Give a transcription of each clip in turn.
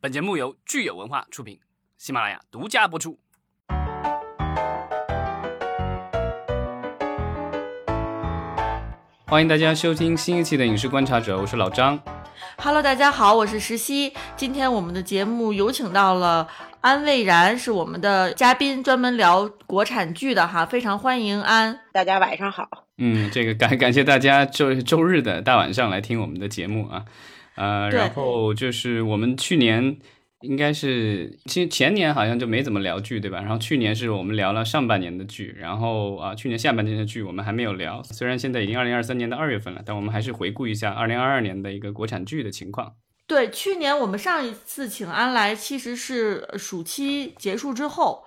本节目由聚友文化出品，喜马拉雅独家播出。欢迎大家收听新一期的《影视观察者》，我是老张。Hello，大家好，我是石溪。今天我们的节目有请到了安蔚然，是我们的嘉宾，专门聊国产剧的哈，非常欢迎安。大家晚上好。嗯，这个感感谢大家周周日的大晚上来听我们的节目啊，呃，然后就是我们去年应该是，其实前年好像就没怎么聊剧，对吧？然后去年是我们聊了上半年的剧，然后啊，去年下半年的剧我们还没有聊，虽然现在已经二零二三年的二月份了，但我们还是回顾一下二零二二年的一个国产剧的情况。对，去年我们上一次请安来，其实是暑期结束之后，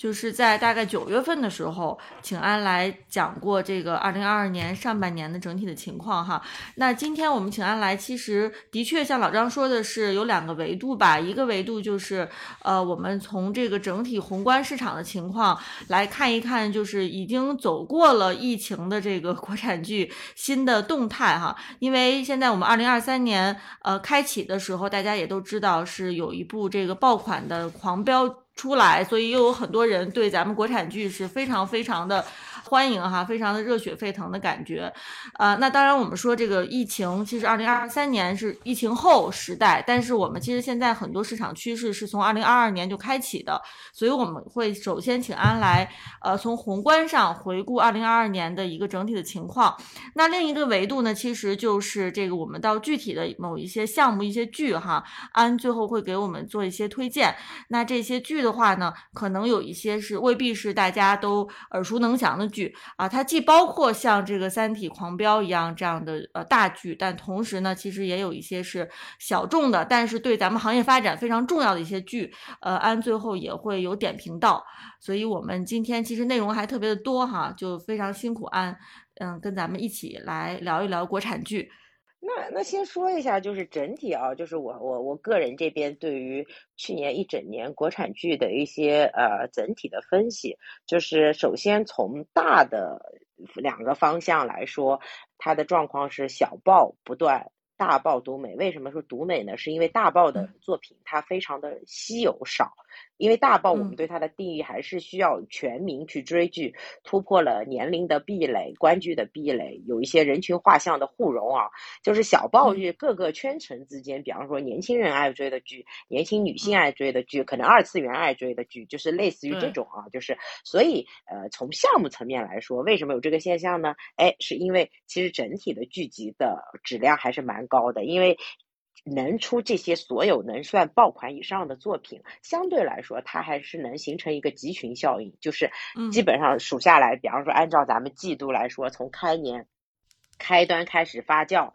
就是在大概九月份的时候，请安来讲过这个二零二二年上半年的整体的情况哈。那今天我们请安来，其实的确像老张说的是有两个维度吧，一个维度就是呃，我们从这个整体宏观市场的情况来看一看，就是已经走过了疫情的这个 国产剧新的动态哈。因为现在我们二零二三年呃开启的时候，大家也都知道是有一部这个爆款的《狂飙》出来，所以又有很多人对咱们国产剧是非常非常的欢迎哈，非常的热血沸腾的感觉。呃，那当然我们说这个疫情，其实二零二三年是疫情后时代，但是我们其实现在很多市场趋势是从二零二二年就开启的，所以我们会首先请安来呃从宏观上回顾二零二二年的一个整体的情况。那另一个维度呢，其实就是这个我们到具体的某一些项目、一些剧哈，安最后会给我们做一些推荐。那这些剧的话呢，可能有一些是未必是大家都耳熟能详的剧啊，它既包括像这个《三体》《狂飙》一样这样的呃大剧，但同时呢，其实也有一些是小众的，但是对咱们行业发展非常重要的一些剧，呃，安最后也会有点评到。所以我们今天其实内容还特别的多哈，就非常辛苦安。嗯，跟咱们一起来聊一聊国产剧。那那先说一下，就是整体啊，就是我我我个人这边对于去年一整年国产剧的一些呃整体的分析，就是首先从大的两个方向来说，它的状况是小爆不断。大爆独美，为什么说独美呢？是因为大爆的作品它非常的稀有少，因为大爆我们对它的定义还是需要全民去追剧，突破了年龄的壁垒、观剧的壁垒，有一些人群画像的互融啊。就是小爆剧各个圈层之间，比方说年轻人爱追的剧，年轻女性爱追的剧，可能二次元爱追的剧，就是类似于这种啊。就是所以呃，从项目层面来说，为什么有这个现象呢？哎，是因为其实整体的剧集的质量还是蛮高的，因为能出这些所有能算爆款以上的作品，相对来说它还是能形成一个集群效应，就是基本上数下来，比方说按照咱们季度来说，从开年开端开始发酵。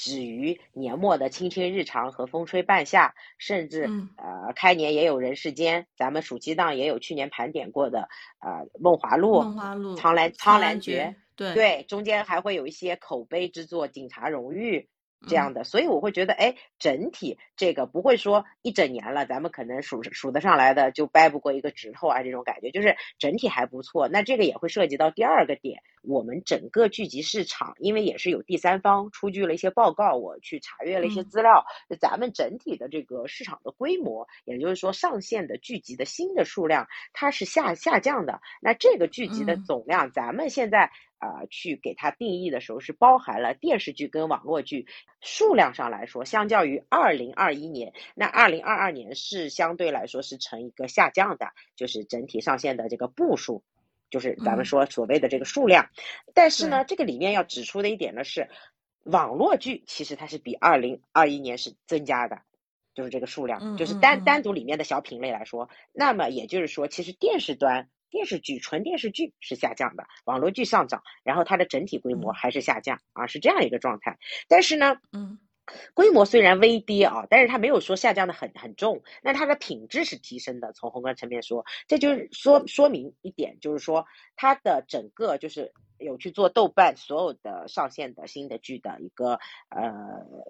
止于年末的《青青日常》和《风吹半夏》，甚至、嗯、呃开年也有《人世间》，咱们暑期档也有去年盘点过的呃《梦华录》、《梦华录》、《苍兰苍兰诀》，对对，中间还会有一些口碑之作，《警察荣誉》。这样的，所以我会觉得，哎，整体这个不会说一整年了，咱们可能数数得上来的就掰不过一个指头啊，这种感觉就是整体还不错。那这个也会涉及到第二个点，我们整个剧集市场，因为也是有第三方出具了一些报告，我去查阅了一些资料，嗯、咱们整体的这个市场的规模，也就是说上线的剧集的新的数量，它是下下降的。那这个剧集的总量，嗯、咱们现在。呃，去给它定义的时候是包含了电视剧跟网络剧数量上来说，相较于二零二一年，那二零二二年是相对来说是呈一个下降的，就是整体上线的这个步数，就是咱们说所谓的这个数量。嗯、但是呢，这个里面要指出的一点呢是，网络剧其实它是比二零二一年是增加的。就是这个数量，嗯、就是单单独里面的小品类来说，那么也就是说，其实电视端。电视剧纯电视剧是下降的，网络剧上涨，然后它的整体规模还是下降啊，是这样一个状态。但是呢，嗯，规模虽然微跌啊，但是它没有说下降的很很重，那它的品质是提升的。从宏观层面说，这就是说说明一点，就是说它的整个就是。有去做豆瓣所有的上线的新的剧的一个呃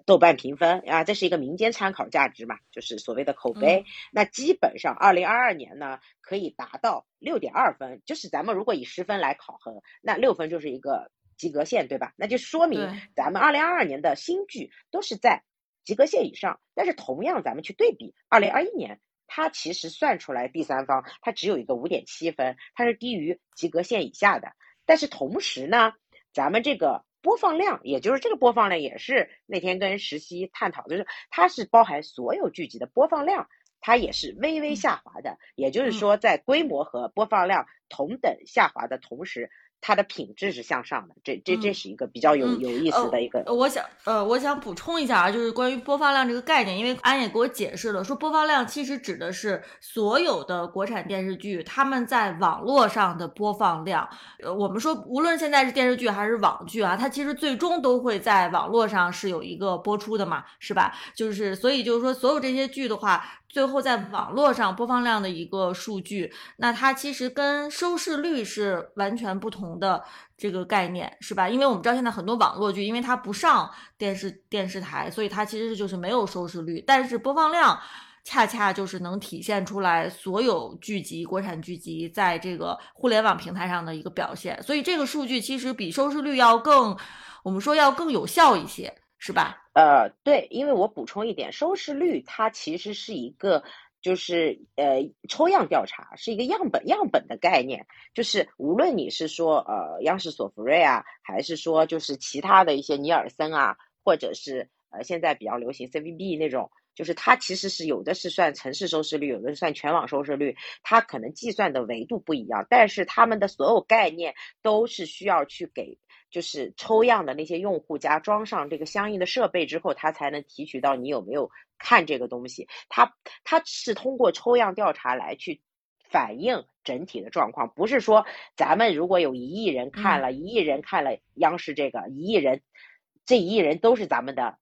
豆瓣评分啊，这是一个民间参考价值嘛，就是所谓的口碑。嗯、那基本上二零二二年呢，可以达到六点二分，就是咱们如果以十分来考核，那六分就是一个及格线，对吧？那就说明咱们二零二二年的新剧都是在及格线以上。但是同样，咱们去对比二零二一年，它其实算出来第三方它只有一个五点七分，它是低于及格线以下的。但是同时呢，咱们这个播放量，也就是这个播放量，也是那天跟石溪探讨，就是它是包含所有剧集的播放量。它也是微微下滑的，也就是说，在规模和播放量同等下滑的同时。它的品质是向上的，这这这是一个比较有有意思的一个。我想呃，我想补充一下啊，就是关于播放量这个概念，因为安也给我解释了，说播放量其实指的是所有的国产电视剧他们在网络上的播放量。呃，我们说无论现在是电视剧还是网剧啊，它其实最终都会在网络上是有一个播出的嘛，是吧？就是所以就是说，所有这些剧的话。最后，在网络上播放量的一个数据，那它其实跟收视率是完全不同的这个概念，是吧？因为我们知道现在很多网络剧，因为它不上电视电视台，所以它其实就是没有收视率。但是播放量恰恰就是能体现出来所有剧集、国产剧集在这个互联网平台上的一个表现。所以这个数据其实比收视率要更，我们说要更有效一些。是吧？呃，对，因为我补充一点，收视率它其实是一个，就是呃抽样调查，是一个样本样本的概念，就是无论你是说呃央视索福瑞啊，还是说就是其他的一些尼尔森啊，或者是呃现在比较流行 CVB 那种，就是它其实是有的是算城市收视率，有的是算全网收视率，它可能计算的维度不一样，但是他们的所有概念都是需要去给。就是抽样的那些用户加装上这个相应的设备之后，他才能提取到你有没有看这个东西。他他是通过抽样调查来去反映整体的状况，不是说咱们如果有一亿人看了，一亿人看了央视这个，一亿人，这一亿人都是咱们的。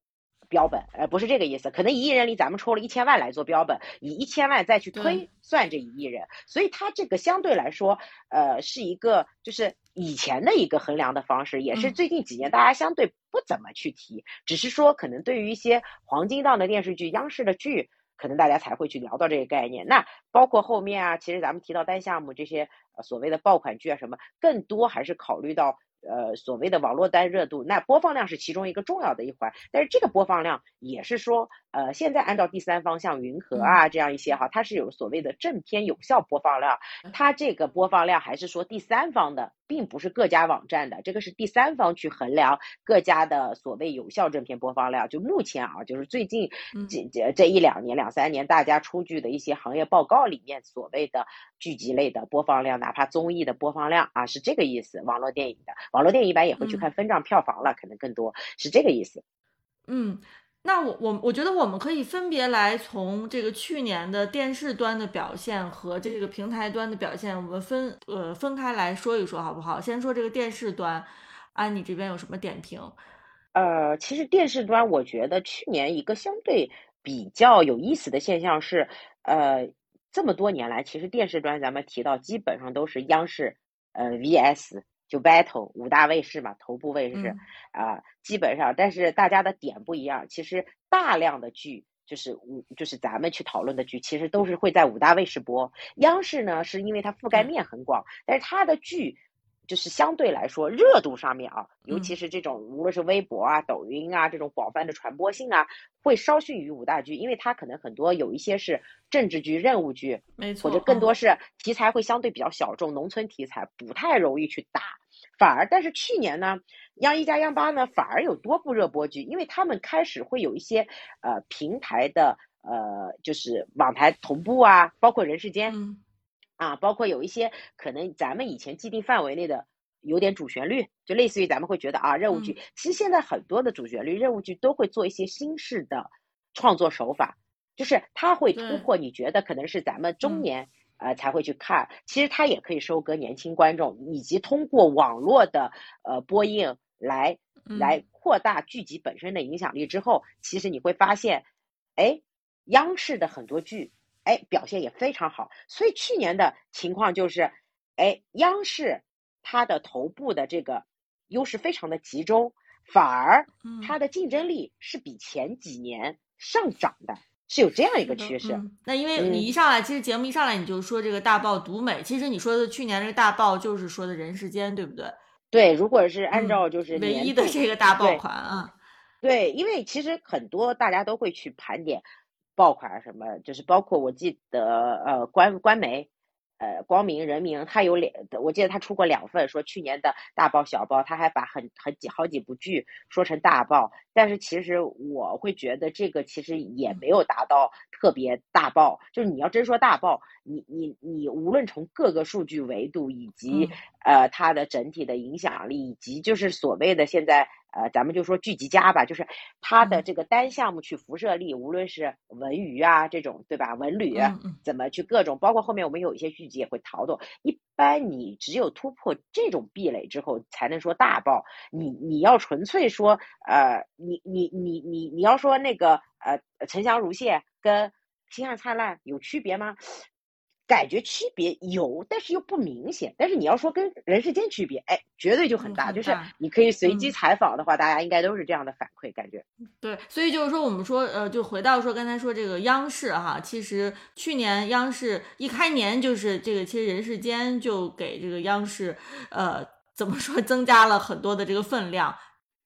标本，呃，不是这个意思，可能一亿人里咱们抽了一千万来做标本，以一千万再去推算这一亿人，所以它这个相对来说，呃，是一个就是以前的一个衡量的方式，也是最近几年大家相对不怎么去提，只是说可能对于一些黄金档的电视剧、央视的剧，可能大家才会去聊到这个概念。那包括后面啊，其实咱们提到单项目这些所谓的爆款剧啊什么，更多还是考虑到。呃，所谓的网络单热度，那播放量是其中一个重要的一环，但是这个播放量也是说，呃，现在按照第三方像云和啊这样一些哈，它是有所谓的正片有效播放量，它这个播放量还是说第三方的。并不是各家网站的，这个是第三方去衡量各家的所谓有效正片播放量。就目前啊，就是最近这这这一两年、两三年，大家出具的一些行业报告里面所谓的剧集类的播放量，哪怕综艺的播放量啊，是这个意思。网络电影的网络电影一般也会去看分账票房了，可能更多是这个意思。嗯。那我我我觉得我们可以分别来从这个去年的电视端的表现和这个平台端的表现，我们分呃分开来说一说好不好？先说这个电视端，安妮这边有什么点评？呃，其实电视端我觉得去年一个相对比较有意思的现象是，呃，这么多年来，其实电视端咱们提到基本上都是央视呃 VS。就 battle 五大卫视嘛，头部卫视啊，基本上，但是大家的点不一样。其实大量的剧就是五，就是咱们去讨论的剧，其实都是会在五大卫视播。央视呢，是因为它覆盖面很广，但是它的剧。就是相对来说热度上面啊，尤其是这种无论是微博啊、抖音啊这种广泛的传播性啊，会稍逊于五大剧，因为它可能很多有一些是政治剧、任务剧，没错，或者更多是题材会相对比较小众，农村题材不太容易去打。反而，但是去年呢，央一加央八呢，反而有多部热播剧，因为他们开始会有一些呃平台的呃就是网台同步啊，包括人世间。啊，包括有一些可能咱们以前既定范围内的有点主旋律，就类似于咱们会觉得啊，任务剧。其实现在很多的主旋律任务剧都会做一些新式的创作手法，就是它会突破你觉得可能是咱们中年呃才会去看，其实它也可以收割年轻观众，以及通过网络的呃播映来来扩大剧集本身的影响力之后，其实你会发现，哎，央视的很多剧。哎，表现也非常好，所以去年的情况就是，哎，央视它的头部的这个优势非常的集中，反而它的竞争力是比前几年上涨的，是有这样一个趋势。那因为你一上来，其实节目一上来你就说这个大爆独美，其实你说的去年这个大爆就是说的人世间，对不对？对，如果是按照就是唯一的这个大爆款啊。对，因为其实很多大家都会去盘点爆款什么，就是包括我记得呃官官媒。呃，光明、人民，他有两，我记得他出过两份，说去年的大爆、小爆，他还把很很几好几部剧说成大爆，但是其实我会觉得这个其实也没有达到特别大爆，就是你要真说大爆，你你你无论从各个数据维度以及呃它的整体的影响力，以及就是所谓的现在。呃，咱们就说剧集家吧，就是它的这个单项目去辐射力，无论是文娱啊这种，对吧？文旅怎么去各种，包括后面我们有一些剧集也会淘动。一般你只有突破这种壁垒之后，才能说大爆。你你要纯粹说，呃，你你你你你要说那个呃，沉香如屑跟星汉灿烂有区别吗？感觉区别有，但是又不明显。但是你要说跟人世间区别，哎，绝对就很大。就是你可以随机采访的话，大家应该都是这样的反馈感觉。对，所以就是说，我们说，呃，就回到说刚才说这个央视哈，其实去年央视一开年就是这个，其实人世间就给这个央视，呃，怎么说，增加了很多的这个分量。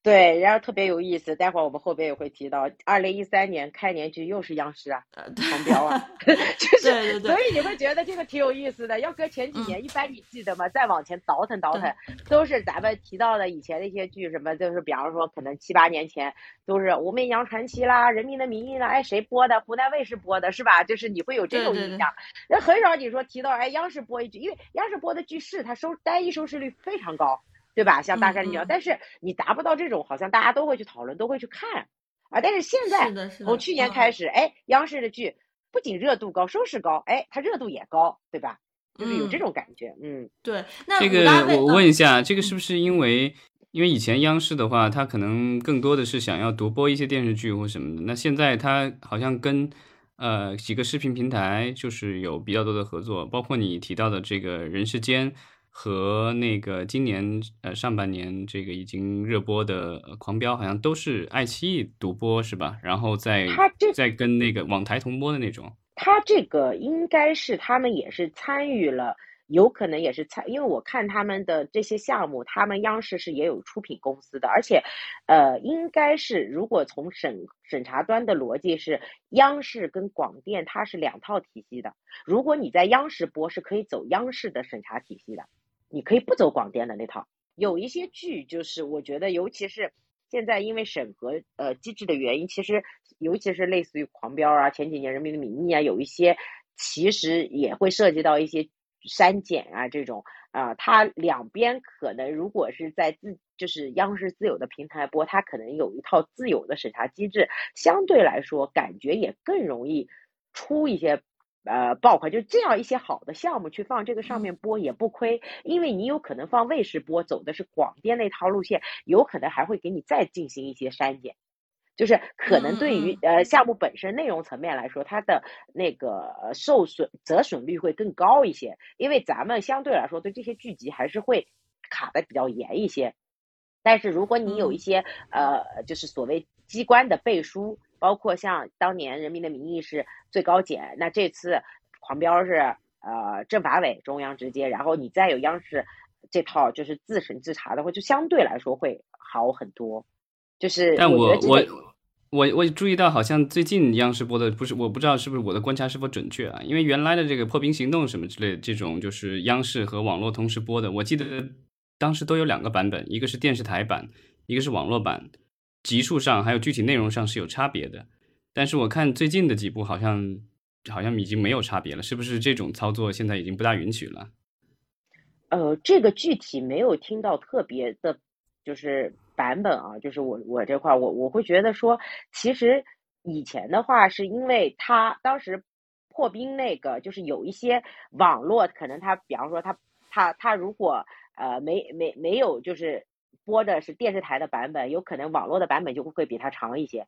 对，然后特别有意思，待会儿我们后边也会提到，二零一三年开年剧又是央视啊，狂飙啊，就是，所以你会觉得这个挺有意思的。要搁前几年，一般你记得吗？再往前倒腾倒腾，都是咱们提到的以前的一些剧，什么就是比方说可能七八年前都是《武媚娘传奇》啦，《人民的名义》啦，哎谁播的？湖南卫视播的是吧？就是你会有这种印象。那很少你说提到哎央视播一剧，因为央视播的剧是它收单一收视率非常高。对吧？像大山里但是你达不到这种，好像大家都会去讨论，都会去看啊。但是现在从去年开始，哎，央视的剧不仅热度高，收视高，哎，它热度也高，对吧？就是有这种感觉，嗯，对。那这个我问一下，这个是不是因为因为以前央视的话，它可能更多的是想要独播一些电视剧或什么的，那现在它好像跟呃几个视频平台就是有比较多的合作，包括你提到的这个人世间。和那个今年呃上半年这个已经热播的《狂飙》，好像都是爱奇艺独播是吧？然后再再跟那个网台同播的那种。他这个应该是他们也是参与了，有可能也是参，因为我看他们的这些项目，他们央视是也有出品公司的，而且呃应该是如果从审审查端的逻辑是，央视跟广电它是两套体系的，如果你在央视播是可以走央视的审查体系的。你可以不走广电的那套，有一些剧就是我觉得，尤其是现在因为审核呃机制的原因，其实尤其是类似于《狂飙》啊，前几年《人民的名义》啊，有一些其实也会涉及到一些删减啊这种啊，它两边可能如果是在自就是央视自有的平台播，它可能有一套自有的审查机制，相对来说感觉也更容易出一些。呃，爆款就这样一些好的项目去放这个上面播也不亏，因为你有可能放卫视播，走的是广电那套路线，有可能还会给你再进行一些删减，就是可能对于呃项目本身内容层面来说，它的那个受损折损率会更高一些，因为咱们相对来说对这些剧集还是会卡的比较严一些，但是如果你有一些呃就是所谓机关的背书。包括像当年《人民的名义》是最高检，那这次《狂飙》是呃政法委中央直接，然后你再有央视这套就是自审自查的话，就相对来说会好很多。就是，但我我我我注意到，好像最近央视播的不是，我不知道是不是我的观察是否准确啊？因为原来的这个《破冰行动》什么之类的这种，就是央视和网络同时播的，我记得当时都有两个版本，一个是电视台版，一个是网络版。集数上还有具体内容上是有差别的，但是我看最近的几部好像好像已经没有差别了，是不是这种操作现在已经不大允许了？呃，这个具体没有听到特别的，就是版本啊，就是我我这块我我会觉得说，其实以前的话是因为他当时破冰那个，就是有一些网络可能他，比方说他他他如果呃没没没有就是。播的是电视台的版本，有可能网络的版本就会比它长一些，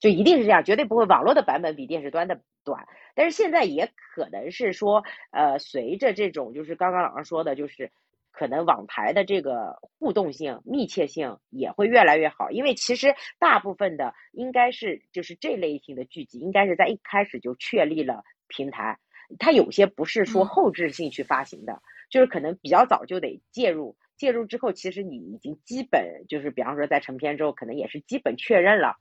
就一定是这样，绝对不会网络的版本比电视端的短。但是现在也可能是说，呃，随着这种就是刚刚老师说的，就是可能网台的这个互动性、密切性也会越来越好。因为其实大部分的应该是就是这类型的剧集，应该是在一开始就确立了平台，它有些不是说后置性去发行的，就是可能比较早就得介入。介入之后，其实你已经基本就是，比方说在成片之后，可能也是基本确认了，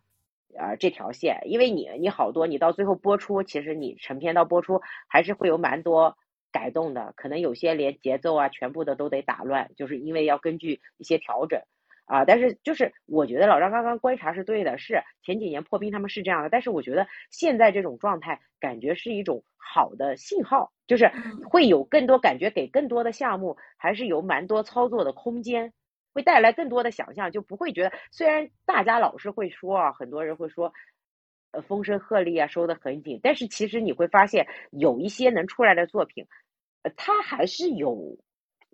呃，这条线，因为你你好多你到最后播出，其实你成片到播出还是会有蛮多改动的，可能有些连节奏啊全部的都得打乱，就是因为要根据一些调整。啊，但是就是我觉得老张刚刚观察是对的，是前几年破冰他们是这样的，但是我觉得现在这种状态感觉是一种好的信号，就是会有更多感觉给更多的项目，还是有蛮多操作的空间，会带来更多的想象，就不会觉得虽然大家老是会说啊，很多人会说，呃风声鹤唳啊收的很紧，但是其实你会发现有一些能出来的作品，呃它还是有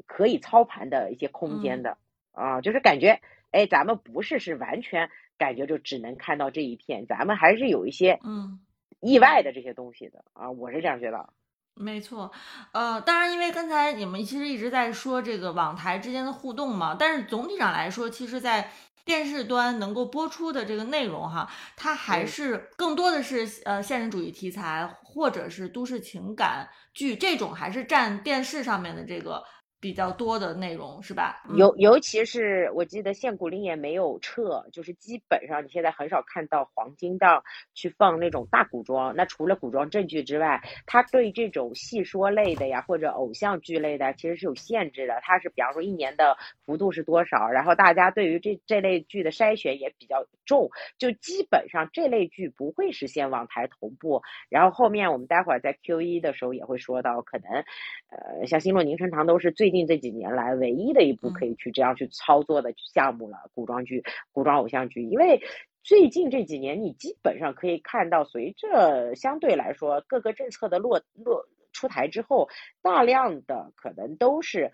可以操盘的一些空间的。啊，就是感觉，哎，咱们不是是完全感觉就只能看到这一片，咱们还是有一些嗯意外的这些东西的啊，我是这样觉得。没错，呃，当然，因为刚才你们其实一直在说这个网台之间的互动嘛，但是总体上来说，其实，在电视端能够播出的这个内容哈，它还是更多的是呃现实主义题材或者是都市情感剧这种，还是占电视上面的这个。比较多的内容是吧？尤尤其是我记得限古灵也没有撤，就是基本上你现在很少看到黄金档去放那种大古装。那除了古装正剧之外，它对这种戏说类的呀或者偶像剧类的其实是有限制的。它是比方说一年的幅度是多少，然后大家对于这这类剧的筛选也比较重，就基本上这类剧不会实现网台同步。然后后面我们待会儿在 Q 一的时候也会说到，可能呃像《星落凝成糖》都是最。最近这几年来，唯一的一部可以去这样去操作的项目了，古装剧、古装偶像剧。因为最近这几年，你基本上可以看到，随着相对来说各个政策的落落出台之后，大量的可能都是。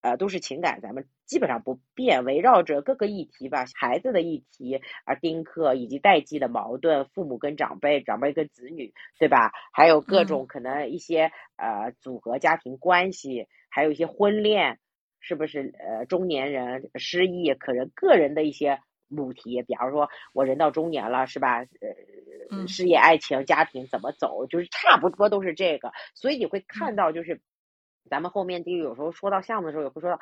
呃，都是情感，咱们基本上不变，围绕着各个议题吧，孩子的议题啊，丁克以及代际的矛盾，父母跟长辈，长辈跟子女，对吧？还有各种可能一些呃组合家庭关系，还有一些婚恋，是不是？呃，中年人失忆，可能个人的一些母题，比方说我人到中年了，是吧？呃，事业、爱情、家庭怎么走，就是差不多都是这个，所以你会看到就是。咱们后面就有时候说到项目的时候也会说到，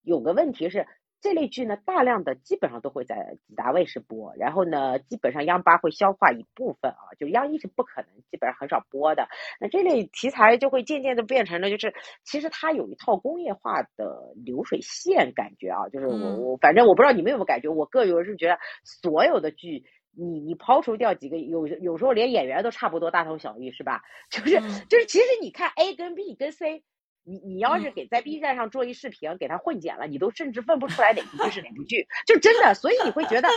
有个问题是这类剧呢，大量的基本上都会在几大卫视播，然后呢，基本上央八会消化一部分啊，就央一是不可能，基本上很少播的。那这类题材就会渐渐的变成了，就是其实它有一套工业化的流水线感觉啊，就是我我反正我不知道你们有没有感觉，我个人是觉得所有的剧，你你抛除掉几个，有有时候连演员都差不多大同小异，是吧？就是就是其实你看 A 跟 B 跟 C。你你要是给在 B 站上做一视频，给他混剪了，你都甚至分不出来哪部剧是哪部剧，就真的。所以你会觉得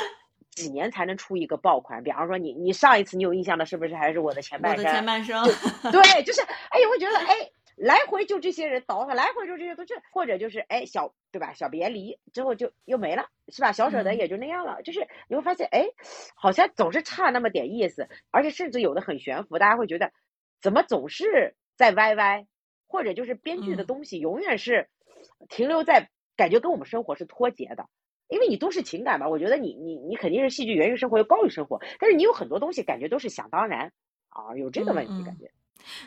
几年才能出一个爆款？比方说你你上一次你有印象的，是不是还是我的前半生？我的前半生。对，就是哎，我会觉得哎，来回就这些人倒腾，来回就这些都是，或者就是哎小对吧？小别离之后就又没了，是吧？小舍得也就那样了。就是你会发现哎，好像总是差那么点意思，而且甚至有的很悬浮，大家会觉得怎么总是在歪歪。或者就是编剧的东西永远是停留在感觉跟我们生活是脱节的，因为你都是情感吧。我觉得你你你肯定是戏剧源于生活又高于生活，但是你有很多东西感觉都是想当然啊，有这个问题感觉。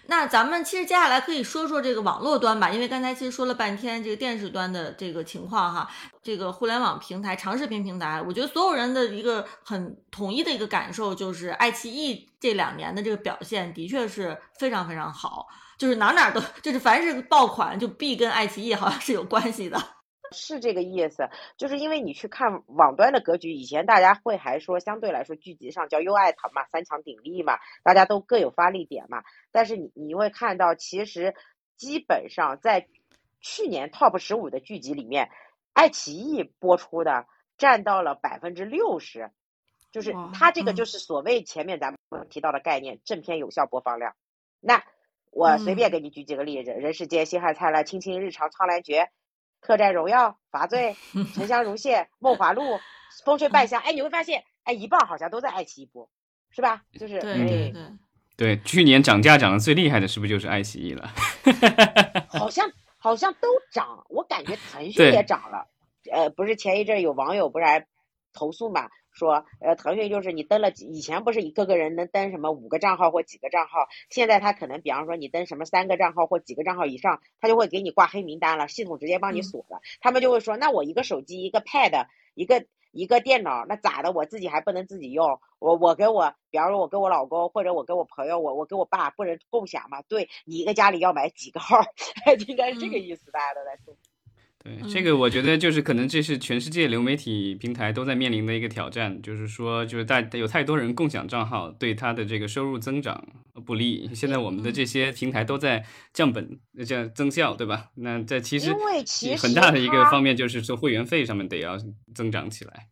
那咱们其实接下来可以说说这个网络端吧，因为刚才其实说了半天这个电视端的这个情况哈，这个互联网平台、长视频平台，我觉得所有人的一个很统一的一个感受就是，爱奇艺这两年的这个表现的确是非常非常好。就是哪哪都，就是凡是爆款就必跟爱奇艺好像是有关系的，是这个意思。就是因为你去看网端的格局，以前大家会还说相对来说剧集上叫优爱腾嘛，三强鼎立嘛，大家都各有发力点嘛。但是你你会看到，其实基本上在去年 top 十五的剧集里面，爱奇艺播出的占到了百分之六十，就是它这个就是所谓前面咱们提到的概念，正片有效播放量。那我随便给你举几个例子：人世间、星汉灿烂、卿卿日常、苍兰诀、客栈荣耀、罚罪、沉香如屑、梦华录、风吹半 夏。哎，你会发现，哎，一半好像都在爱奇艺播，是吧？就是对对对对，去年涨价涨得最厉害的是不是就是爱奇艺了？好像好像都涨，我感觉腾讯也涨了。呃，不是前一阵有网友不是还投诉嘛？说，呃，腾讯就是你登了几，以前不是一个个人能登什么五个账号或几个账号，现在他可能比方说你登什么三个账号或几个账号以上，他就会给你挂黑名单了，系统直接帮你锁了。他们就会说，那我一个手机、一个 Pad、一个一个电脑，那咋的？我自己还不能自己用？我我跟我，比方说我跟我老公或者我跟我朋友，我我跟我爸不能共享吗？对你一个家里要买几个号，应该是这个意思，大家都在说。对这个，我觉得就是可能这是全世界流媒体平台都在面临的一个挑战，就是说，就是大有太多人共享账号，对他的这个收入增长不利。现在我们的这些平台都在降本，降增效，对吧？那在其实很大的一个方面就是说会员费上面得要增长起来。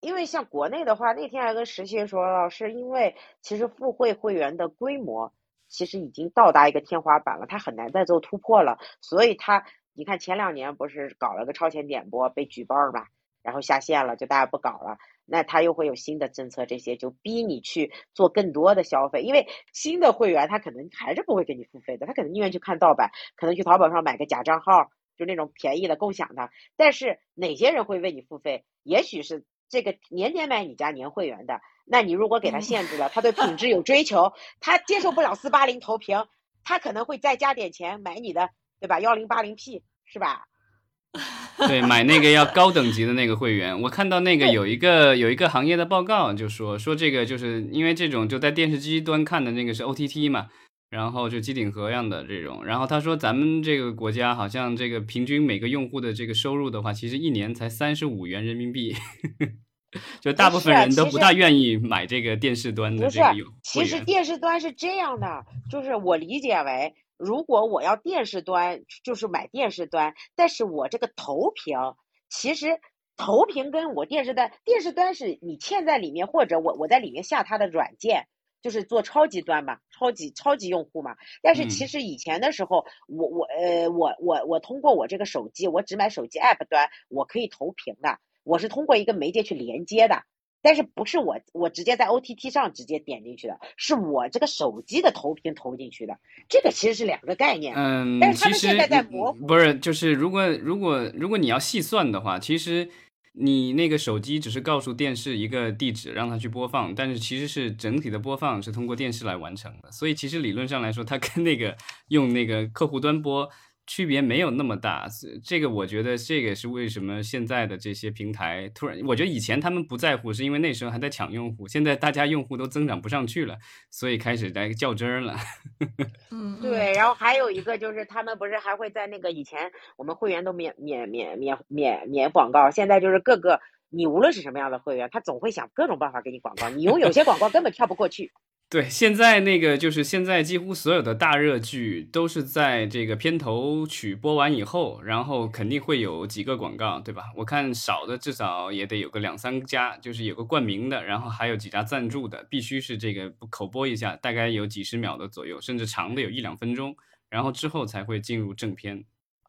因为像国内的话，那天还跟实习说老师因为其实付费会员的规模其实已经到达一个天花板了，它很难再做突破了，所以它。你看前两年不是搞了个超前点播被举报嘛，然后下线了，就大家不搞了。那他又会有新的政策，这些就逼你去做更多的消费。因为新的会员他可能还是不会给你付费的，他可能宁愿去看盗版，可能去淘宝上买个假账号，就那种便宜的共享的。但是哪些人会为你付费？也许是这个年年买你家年会员的。那你如果给他限制了，他对 品质有追求，他接受不了四八零投屏，他可能会再加点钱买你的。对吧？幺零八零 P 是吧？对，买那个要高等级的那个会员。我看到那个有一个有一个行业的报告，就说说这个就是因为这种就在电视机端看的那个是 OTT 嘛，然后就机顶盒样的这种。然后他说咱们这个国家好像这个平均每个用户的这个收入的话，其实一年才三十五元人民币，就大部分人都不大愿意买这个电视端的这个有。其实电视端是这样的，就是我理解为。如果我要电视端，就是买电视端，但是我这个投屏，其实投屏跟我电视端，电视端是你嵌在里面，或者我我在里面下它的软件，就是做超级端嘛，超级超级用户嘛。但是其实以前的时候，我我呃我我我通过我这个手机，我只买手机 app 端，我可以投屏的，我是通过一个媒介去连接的。但是不是我我直接在 OTT 上直接点进去的，是我这个手机的投屏投进去的，这个其实是两个概念。嗯，但是他们现在在模糊。不是，就是如果如果如果你要细算的话，其实你那个手机只是告诉电视一个地址让它去播放，但是其实是整体的播放是通过电视来完成的，所以其实理论上来说，它跟那个用那个客户端播。区别没有那么大，这个我觉得这个是为什么现在的这些平台突然，我觉得以前他们不在乎，是因为那时候还在抢用户，现在大家用户都增长不上去了，所以开始在较真儿了。嗯，对。然后还有一个就是他们不是还会在那个以前我们会员都免免免免免免广告，现在就是各个你无论是什么样的会员，他总会想各种办法给你广告，你用有些广告根本跳不过去。对，现在那个就是现在几乎所有的大热剧都是在这个片头曲播完以后，然后肯定会有几个广告，对吧？我看少的至少也得有个两三家，就是有个冠名的，然后还有几家赞助的，必须是这个口播一下，大概有几十秒的左右，甚至长的有一两分钟，然后之后才会进入正片。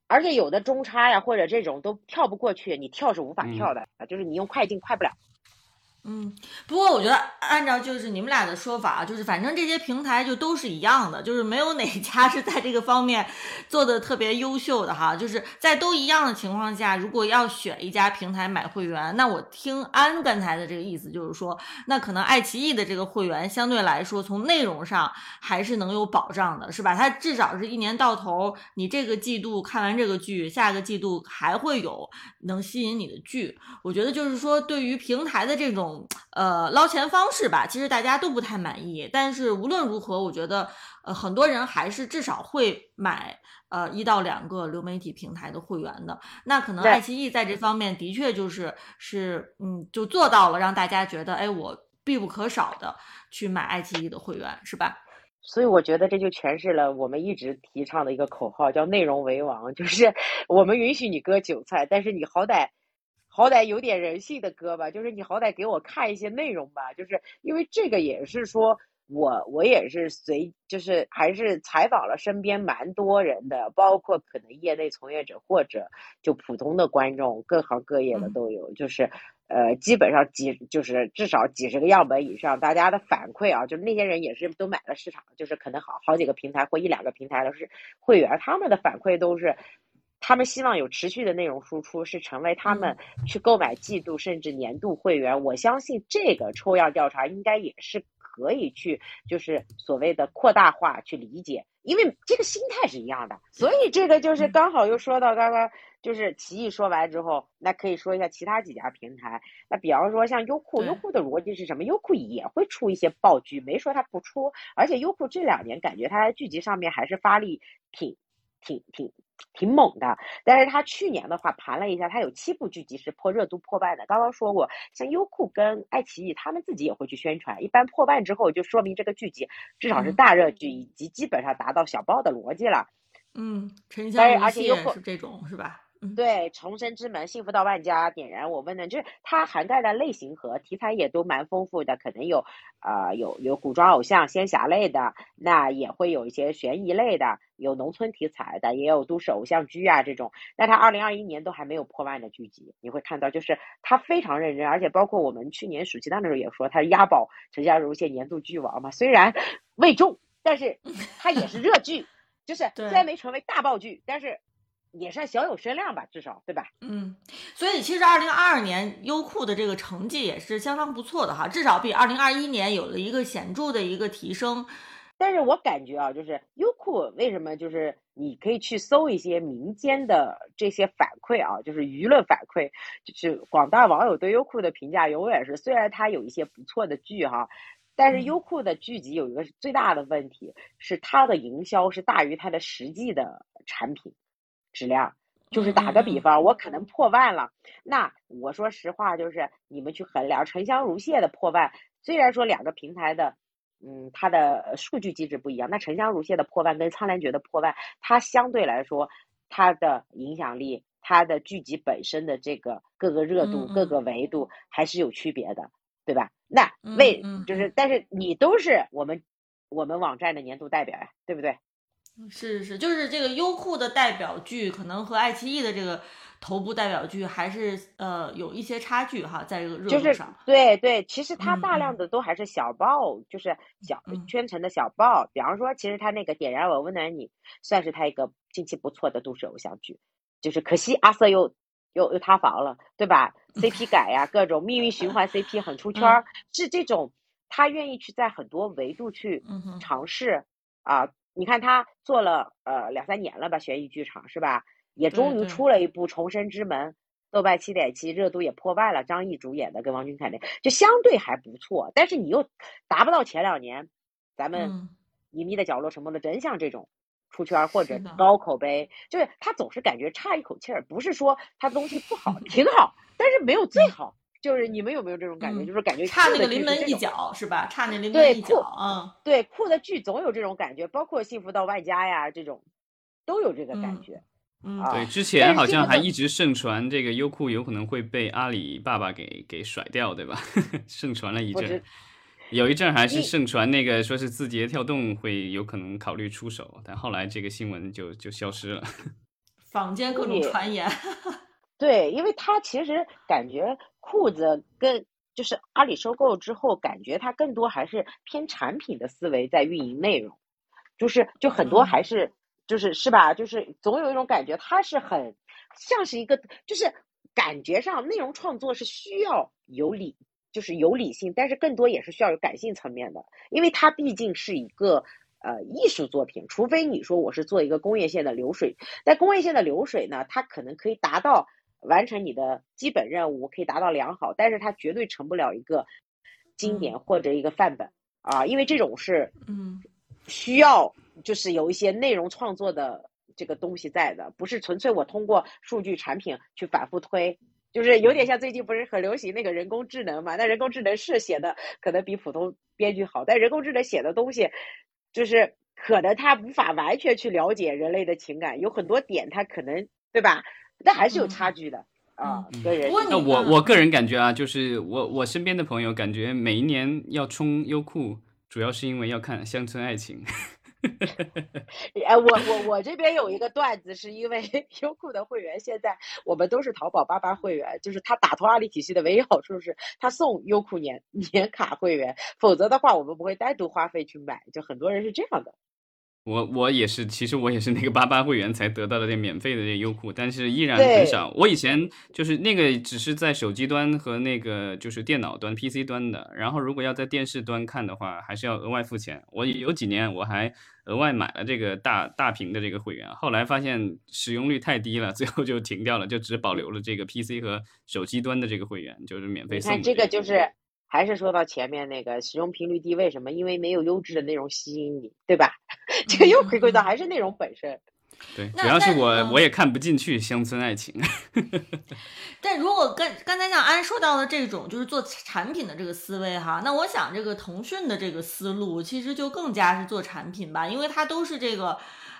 而且有的中插呀或者这种都跳不过去，你跳是无法跳的就是你用快进快不了。嗯，不过我觉得按照就是你们俩的说法，就是反正这些平台就都是一样的，就是没有哪家 是在这个方面做的特别优秀的哈。就是在都一样的情况下，如果要选一家平台买会员，那我听安刚才的这个意思就是说，那可能爱奇艺的这个会员相对来说从内容上还是能有保障的，是吧？它至少是一年到头，你这个季度看完这个剧，下个季度还会有能吸引你的剧。我觉得就是说，对于平台的这种。呃，捞钱方式吧，其实大家都不太满意。但是无论如何，我觉得呃，很多人还是至少会买呃一到两个流媒体平台的会员的。那可能爱奇艺在这方面的确就是是嗯，就做到了让大家觉得，哎，我必不可少的去买爱奇艺的会员，是吧？所以我觉得这就诠释了我们一直提倡的一个口号，叫内容为王，就是我们允许你割韭菜，但是你好歹。好歹有点人性的歌吧，就是你好歹给我看一些内容吧，就是因为这个也是说，我我也是随，就是还是采访了身边蛮多人的，包括可能业内从业者或者就普通的观众，各行各业的都有，就是呃，基本上几就是至少几十个样本以上，大家的反馈啊，就是那些人也是都买了市场，就是可能好好几个平台或一两个平台的是会员，他们的反馈都是。他们希望有持续的内容输出，是成为他们去购买季度甚至年度会员。我相信这个抽样调查应该也是可以去，就是所谓的扩大化去理解，因为这个心态是一样的。所以这个就是刚好又说到刚刚，就是奇异说完之后，那可以说一下其他几家平台。那比方说像优酷，优酷的逻辑是什么？优酷也会出一些爆剧，没说它不出。而且优酷这两年感觉它在剧集上面还是发力挺挺挺。挺猛的，但是他去年的话盘了一下，他有七部剧集是破热度破万的。刚刚说过，像优酷跟爱奇艺，他们自己也会去宣传。一般破万之后，就说明这个剧集至少是大热剧，以及基本上达到小爆的逻辑了。嗯，沉香而且优酷是这种是吧？对，重生之门、幸福到万家、点燃我问的，就是它涵盖的类型和题材也都蛮丰富的，可能有啊有有古装偶像、仙侠类的，那也会有一些悬疑类的，有农村题材的，也有都市偶像剧啊这种。那它二零二一年都还没有破万的剧集，你会看到就是它非常认真，而且包括我们去年暑期档的时候也说，它是押宝陈家如现年度剧王嘛，虽然未中，但是它也是热剧，就是 虽然没成为大爆剧，但是。也算小有声量吧，至少对吧？嗯，所以其实二零二二年优酷的这个成绩也是相当不错的哈，至少比二零二一年有了一个显著的一个提升。但是我感觉啊，就是优酷为什么就是你可以去搜一些民间的这些反馈啊，就是舆论反馈，就是广大网友对优酷的评价永远是，虽然它有一些不错的剧哈，但是优酷的剧集有一个最大的问题是它的营销是大于它的实际的产品。质量就是打个比方，我可能破万了，那我说实话，就是你们去衡量沉香如屑的破万，虽然说两个平台的，嗯，它的数据机制不一样，那沉香如屑的破万跟苍兰诀的破万，它相对来说，它的影响力，它的剧集本身的这个各个热度、各个维度还是有区别的，对吧？那为就是，但是你都是我们我们网站的年度代表呀，对不对？是是是，就是这个优酷的代表剧，可能和爱奇艺的这个头部代表剧还是呃有一些差距哈，在这个热度上。对对，其实它大量的都还是小爆，就是小圈层的小爆。比方说，其实它那个点燃我温暖你，算是它一个近期不错的都市偶像剧。就是可惜阿瑟又又又塌房了，对吧？CP 改呀，各种命运循环 CP 很出 圈，是这种他愿意去在很多维度去尝试啊。你看他做了呃两三年了吧，悬疑剧场是吧？也终于出了一部《重生之门》，豆瓣七点七，热度也破万了。张译主演的，跟王俊凯的，就相对还不错。但是你又达不到前两年咱们《隐秘的角落》沉默的真相这种出圈或者高口碑，就是他总是感觉差一口气儿。不是说他东西不好，挺好，但是没有最好。就是你们有没有这种感觉？就是感觉差那个临门一脚是吧？差那临门一脚啊！对酷的剧总有这种感觉，包括《幸福到万家》呀这种，都有这个感觉。嗯，对，之前好像还一直盛传这个优酷有可能会被阿里爸爸给给甩掉，对吧？盛传了一阵，有一阵还是盛传那个说是字节跳动会有可能考虑出手，但后来这个新闻就就消失了。坊间各种传言。对，因为他其实感觉裤子跟就是阿里收购之后，感觉它更多还是偏产品的思维在运营内容，就是就很多还是就是是吧？就是总有一种感觉，它是很像是一个，就是感觉上内容创作是需要有理，就是有理性，但是更多也是需要有感性层面的，因为它毕竟是一个呃艺术作品，除非你说我是做一个工业线的流水，在工业线的流水呢，它可能可以达到。完成你的基本任务可以达到良好，但是它绝对成不了一个经典或者一个范本啊，因为这种是嗯需要就是有一些内容创作的这个东西在的，不是纯粹我通过数据产品去反复推，就是有点像最近不是很流行那个人工智能嘛？那人工智能是写的可能比普通编剧好，但人工智能写的东西就是可能它无法完全去了解人类的情感，有很多点它可能对吧？但还是有差距的啊，个人。那我我个人感觉啊，就是我我身边的朋友感觉每一年要充优酷，主要是因为要看《乡村爱情》。哎，我我我这边有一个段子，是因为 优酷的会员现在我们都是淘宝八八会员，就是他打通阿里体系的唯一好处是他送优酷年年卡会员，否则的话我们不会单独花费去买，就很多人是这样的。我我也是，其实我也是那个八八会员才得到的这免费的这优酷，但是依然很少。我以前就是那个只是在手机端和那个就是电脑端 PC 端的，然后如果要在电视端看的话，还是要额外付钱。我有几年我还额外买了这个大大屏的这个会员，后来发现使用率太低了，最后就停掉了，就只保留了这个 PC 和手机端的这个会员，就是免费送。看这个就是。还是说到前面那个使用频率低，为什么？因为没有优质的内容吸引你，对吧？这个又回归到还是内容本身。对，主要是我我也看不进去乡村爱情。但如果跟刚才像安说到的这种，就是做产品的这个思维哈，那我想这个腾讯的这个思路其实就更加是做产品吧，因为它都是这个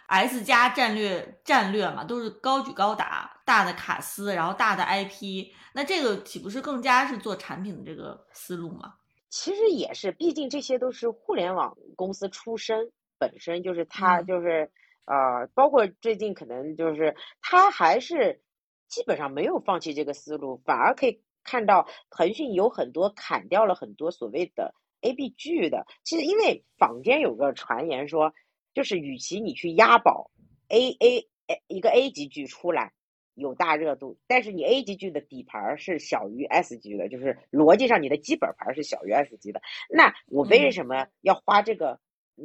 S 加战略战略嘛，都是高举高打，大的卡司，然后大的 IP。那这个岂不是更加是做产品的这个思路吗？其实也是，毕竟这些都是互联网公司出身，本身就是他就是呃，包括最近可能就是他还是基本上没有放弃这个思路，反而可以看到腾讯有很多砍掉了很多所谓的 A B 剧的。其实因为坊间有个传言说，就是与其你去押宝 A A A 一个 A 级剧出来。有大热度，但是你 A 级剧的底盘是小于 S 级的，就是逻辑上你的基本盘是小于 S 级的。那我为什么要花这个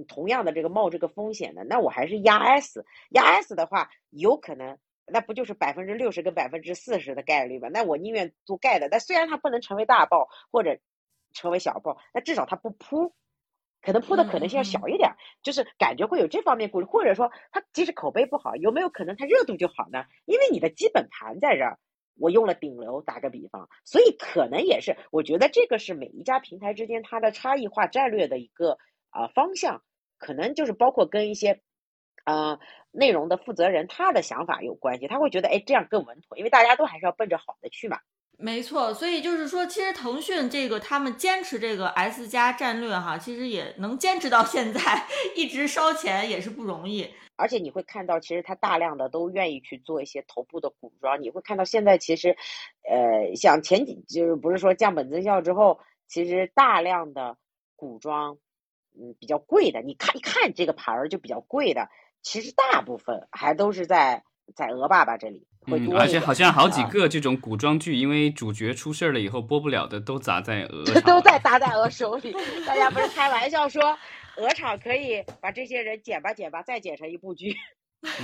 同样的这个冒这个风险呢？那我还是压 S，压 S 的话，有可能那不就是百分之六十跟百分之四十的概率吗？那我宁愿做盖的，但虽然它不能成为大爆或者成为小爆，那至少它不扑。可能铺的可能性要小一点，就是感觉会有这方面顾虑，或者说它即使口碑不好，有没有可能它热度就好呢？因为你的基本盘在这儿，我用了顶流，打个比方，所以可能也是，我觉得这个是每一家平台之间它的差异化战略的一个啊方向，可能就是包括跟一些呃内容的负责人他的想法有关系，他会觉得哎这样更稳妥，因为大家都还是要奔着好的去嘛。没错，所以就是说，其实腾讯这个他们坚持这个 S 加战略哈，其实也能坚持到现在，一直烧钱也是不容易。而且你会看到，其实他大量的都愿意去做一些头部的古装。你会看到现在其实，呃，像前几就是不是说降本增效之后，其实大量的古装，嗯，比较贵的，你看一看这个牌儿就比较贵的，其实大部分还都是在。在鹅爸爸这里，嗯，而且好像好几个这种古装剧，因为主角出事了以后播不了的，都砸在鹅，都在砸在鹅手里。大家不是开玩笑说，鹅厂可以把这些人剪吧剪吧，再剪成一部剧，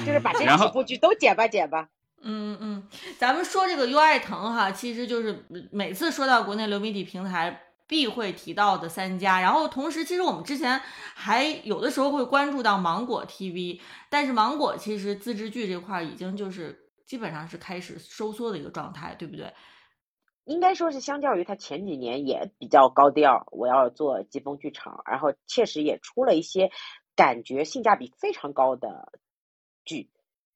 就是把这几部剧都剪吧剪吧。嗯嗯，咱们说这个优爱腾哈，其实就是每次说到国内流媒体平台。必会提到的三家，然后同时，其实我们之前还有的时候会关注到芒果 TV，但是芒果其实自制剧这块已经就是基本上是开始收缩的一个状态，对不对？应该说是相较于它前几年也比较高调，我要做疾风剧场，然后确实也出了一些感觉性价比非常高的剧，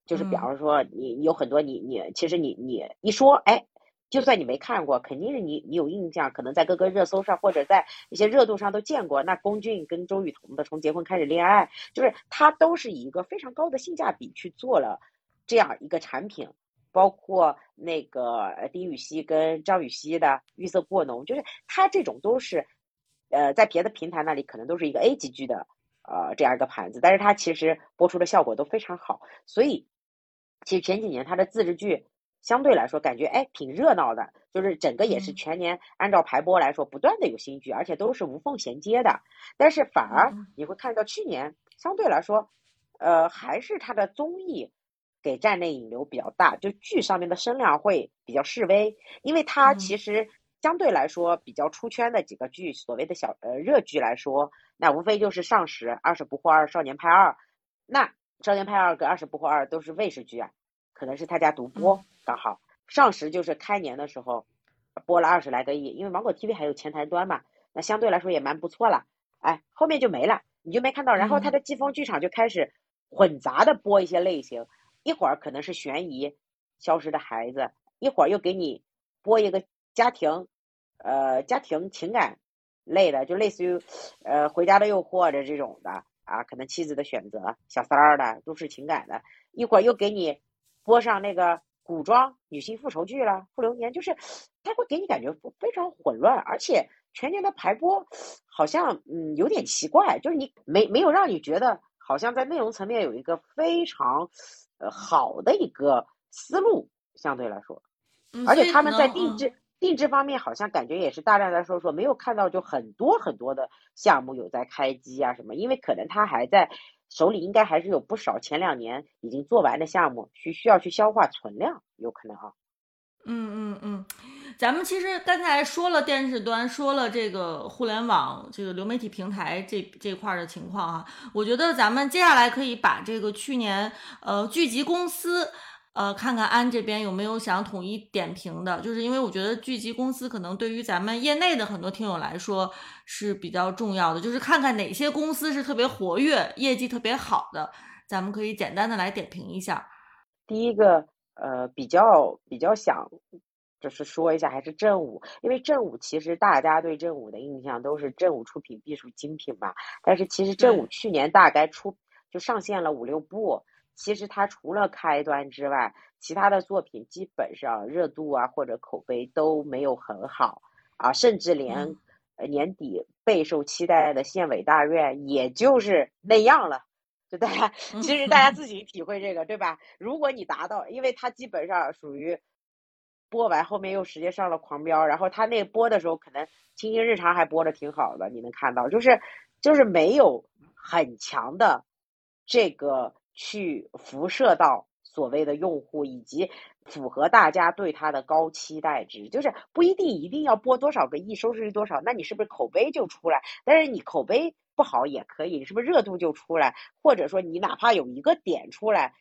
就是比方说你有很多你你其实你你一说哎。就算你没看过，肯定是你你有印象，可能在各个热搜上或者在一些热度上都见过。那龚俊跟周雨彤的《从结婚开始恋爱》，就是他都是以一个非常高的性价比去做了这样一个产品，包括那个丁禹兮跟张雨绮的《绿色过浓》，就是他这种都是，呃，在别的平台那里可能都是一个 A 级剧的呃这样一个盘子，但是它其实播出的效果都非常好，所以其实前几年它的自制剧。相对来说，感觉哎挺热闹的，就是整个也是全年按照排播来说，不断的有新剧，而且都是无缝衔接的。但是反而你会看到去年相对来说，呃，还是它的综艺给站内引流比较大，就剧上面的声量会比较示威，因为它其实相对来说比较出圈的几个剧，所谓的小呃热剧来说，那无非就是《上十》《二十不惑二》《少年派二》，那《少年派二》跟《二十不惑二》都是卫视剧啊。可能是他家独播刚好上时就是开年的时候播了二十来个亿，因为芒果 TV 还有前台端嘛，那相对来说也蛮不错了。哎，后面就没了，你就没看到。然后他的季风剧场就开始混杂的播一些类型，一会儿可能是悬疑，消失的孩子，一会儿又给你播一个家庭，呃，家庭情感类的，就类似于呃回家的诱惑的这种的啊，可能妻子的选择，小三儿的都市情感的，一会儿又给你。播上那个古装女性复仇剧啦，《复流年》就是它会给你感觉非常混乱，而且全年的排播好像嗯有点奇怪，就是你没没有让你觉得好像在内容层面有一个非常呃好的一个思路，相对来说，而且他们在定制定制方面好像感觉也是大量在说说，没有看到就很多很多的项目有在开机啊什么，因为可能他还在手里应该还是有不少前两年已经做完的项目需需要去消化存量，有可能啊。嗯嗯嗯，咱们其实刚才说了电视端，说了这个互联网这个流媒体平台这这块儿的情况啊，我觉得咱们接下来可以把这个去年呃聚集公司呃看看安这边有没有想统一点评的，就是因为我觉得剧集公司可能对于咱们业内的很多听友来说是比较重要的，就是看看哪些公司是特别活跃、业绩特别好的，咱们可以简单的来点评一下。第一个。呃，比较比较想，就是说一下，还是正午，因为正午其实大家对正午的印象都是正午出品必属精品吧。但是其实正午去年大概出就上线了五六部，其实他除了开端之外，其他的作品基本上热度啊或者口碑都没有很好啊，甚至连年底备受期待的县委大院也就是那样了。就大家，其实大家自己体会这个，对吧？如果你达到，因为它基本上属于播完后面又直接上了狂飙，然后他那播的时候可能《清新日常》还播的挺好的，你能看到，就是就是没有很强的这个去辐射到所谓的用户以及符合大家对它的高期待值，就是不一定一定要播多少个亿，收视率多少，那你是不是口碑就出来？但是你口碑。不好也可以，你是不是热度就出来？或者说你哪怕有一个点出来，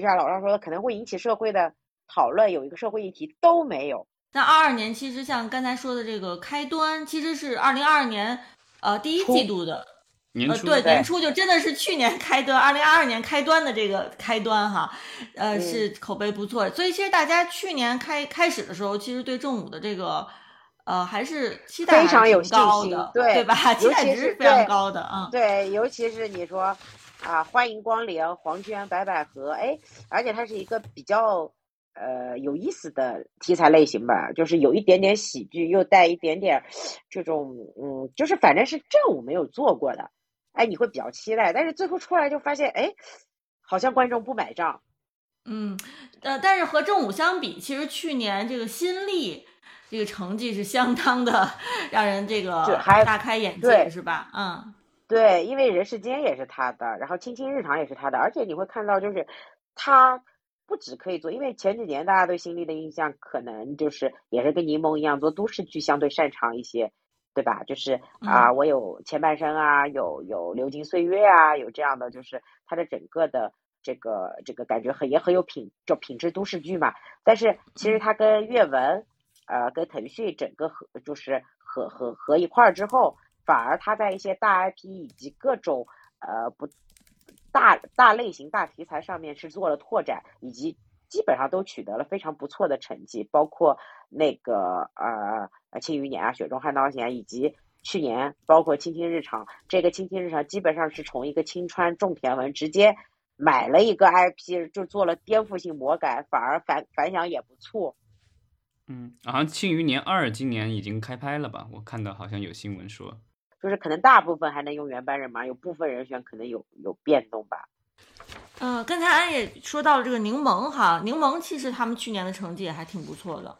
像老张说的，可能会引起社会的讨论，有一个社会议题都没有。那二二年其实像刚才说的这个开端，其实是二零二二年呃第一季度的年初，对年初就真的是去年开端，二零二二年开端的这个开端哈，呃是口碑不错。所以其实大家去年开开始的时候，其实对正午的这个。呃，还是期待非常有高的，对对吧？期待值是非常高的啊。对，尤其是你说啊，欢迎光临黄娟白百合，哎，而且它是一个比较呃有意思的题材类型吧，就是有一点点喜剧，又带一点点这种嗯，就是反正是正午没有做过的，哎，你会比较期待。但是最后出来就发现，哎，好像观众不买账。嗯，呃，但是和正午相比，其实去年这个新力。这个成绩是相当的，让人这个还大开眼界，是吧？嗯，对，因为人世间也是他的，然后亲亲日常也是他的，而且你会看到，就是他不止可以做，因为前几年大家对新力的印象可能就是也是跟柠檬一样做都市剧相对擅长一些，对吧？就是啊，我有前半生啊，有有流金岁月啊，有这样的，就是它的整个的这个这个感觉很也很有品，就品质都市剧嘛。但是其实它跟阅文。呃，跟腾讯整个合就是合合合一块儿之后，反而它在一些大 IP 以及各种呃不大大类型大题材上面是做了拓展，以及基本上都取得了非常不错的成绩，包括那个呃《庆余年》啊，《雪中悍刀行》，以及去年包括《青青日常》，这个《青青日常》基本上是从一个青川种田文直接买了一个 IP，就做了颠覆性魔改，反而反反响也不错。嗯，好像《庆余年二》今年已经开拍了吧？我看到好像有新闻说，就是可能大部分还能用原班人马，有部分人选可能有有变动吧。嗯，刚才俺也说到了这个柠檬哈，柠檬其实他们去年的成绩也还挺不错的。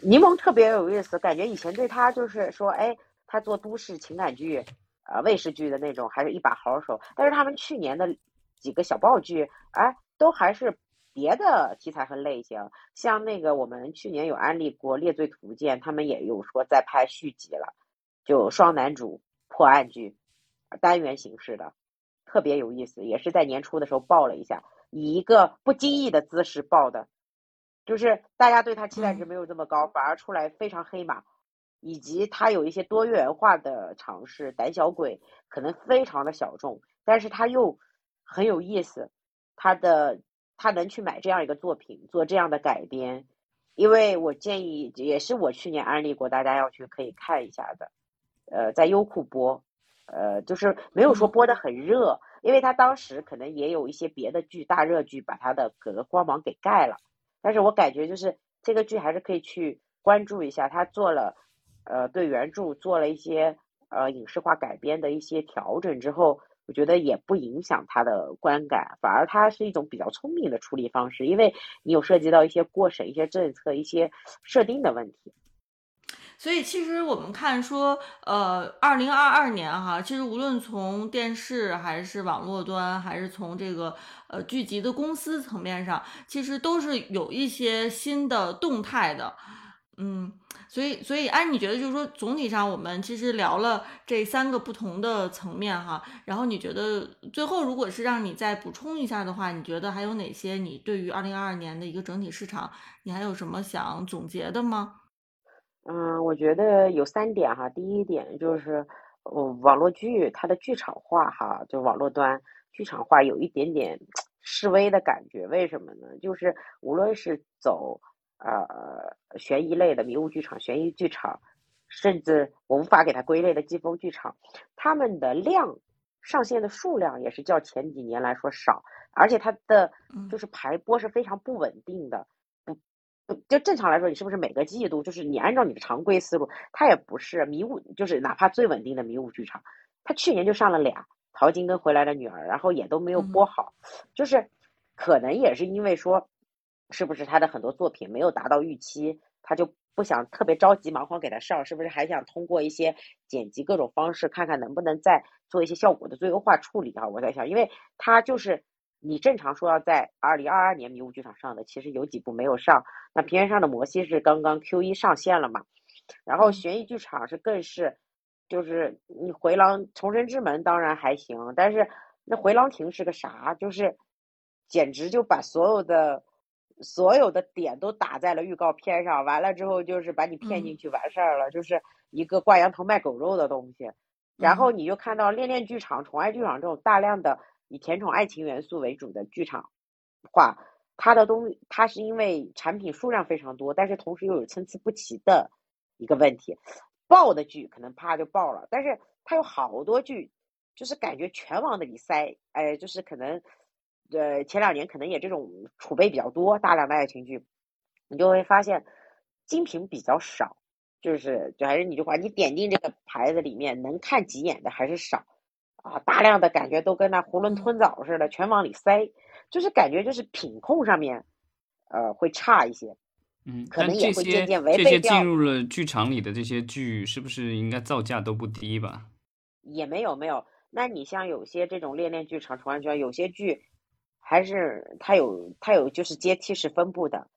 柠檬特别有意思，感觉以前对他就是说，哎，他做都市情感剧，呃，卫视剧的那种，还是一把好手。但是他们去年的几个小爆剧，哎，都还是。别的题材和类型，像那个我们去年有安利过《猎罪图鉴》，他们也有说在拍续集了，就双男主破案剧，单元形式的，特别有意思，也是在年初的时候爆了一下，以一个不经意的姿势爆的，就是大家对他期待值没有这么高，反而出来非常黑马，以及他有一些多元化的尝试，胆小鬼可能非常的小众，但是他又很有意思，他的。他能去买这样一个作品，做这样的改编，因为我建议也是我去年安利过，大家要去可以看一下的，呃，在优酷播，呃，就是没有说播的很热，因为他当时可能也有一些别的剧大热剧把他的整个光芒给盖了，但是我感觉就是这个剧还是可以去关注一下，他做了，呃，对原著做了一些呃影视化改编的一些调整之后，我觉得也不影响他的观感，反而它是一种比较聪明的处理方式，因为你有涉及到一些过审、一些政策、一些设定的问题。所以其实我们看说，呃，二零二二年哈，其实无论从电视还是网络端，还是从这个呃剧集的公司层面上，其实都是有一些新的动态的。嗯，所以所以，哎，你觉得就是说，总体上我们其实聊了这三个不同的层面哈，然后你觉得最后如果是让你再补充一下的话，你觉得还有哪些你对于二零二二年的一个整体市场，你还有什么想总结的吗？嗯，我觉得有三点哈。第一点就是，呃，网络剧它的剧场化哈，就网络端剧场化有一点点示威的感觉。为什么呢？就是无论是走呃悬疑类的迷雾剧场、悬疑剧场，甚至我无法给它归类的季风剧场，他们的量上线的数量也是较前几年来说少，而且它的就是排播是非常不稳定的。就正常来说，你是不是每个季度就是你按照你的常规思路，它也不是迷雾，就是哪怕最稳定的迷雾剧场，它去年就上了俩《淘金》跟《回来的女儿》，然后也都没有播好，就是可能也是因为说，是不是他的很多作品没有达到预期，他就不想特别着急忙慌给他上，是不是还想通过一些剪辑各种方式，看看能不能再做一些效果的最优化处理啊？我在想，因为他就是。你正常说要在二零二二年迷雾剧场上的，其实有几部没有上。那平原上的摩西是刚刚 Q 一上线了嘛？然后悬疑剧场是更是，就是你回廊重生之门当然还行，但是那回廊亭是个啥？就是简直就把所有的所有的点都打在了预告片上，完了之后就是把你骗进去完事儿了，就是一个挂羊头卖狗肉的东西。然后你就看到恋恋剧场、宠爱剧场这种大量的。以甜宠爱情元素为主的剧场化，它的东它是因为产品数量非常多，但是同时又有参差不齐的一个问题。爆的剧可能啪就爆了，但是它有好多剧，就是感觉全往那里塞。哎，就是可能呃前两年可能也这种储备比较多，大量的爱情剧，你就会发现精品比较少。就是就还是那句话，你点进这个牌子里面能看几眼的还是少。啊，大量的感觉都跟那囫囵吞枣似的，全往里塞，就是感觉就是品控上面，呃，会差一些。嗯，可能也会渐渐违背这些进入了剧场里的这些剧，是不是应该造价都不低吧？也没有没有，那你像有些这种恋恋剧场、重案剧，有些剧还是它有它有就是阶梯式分布的。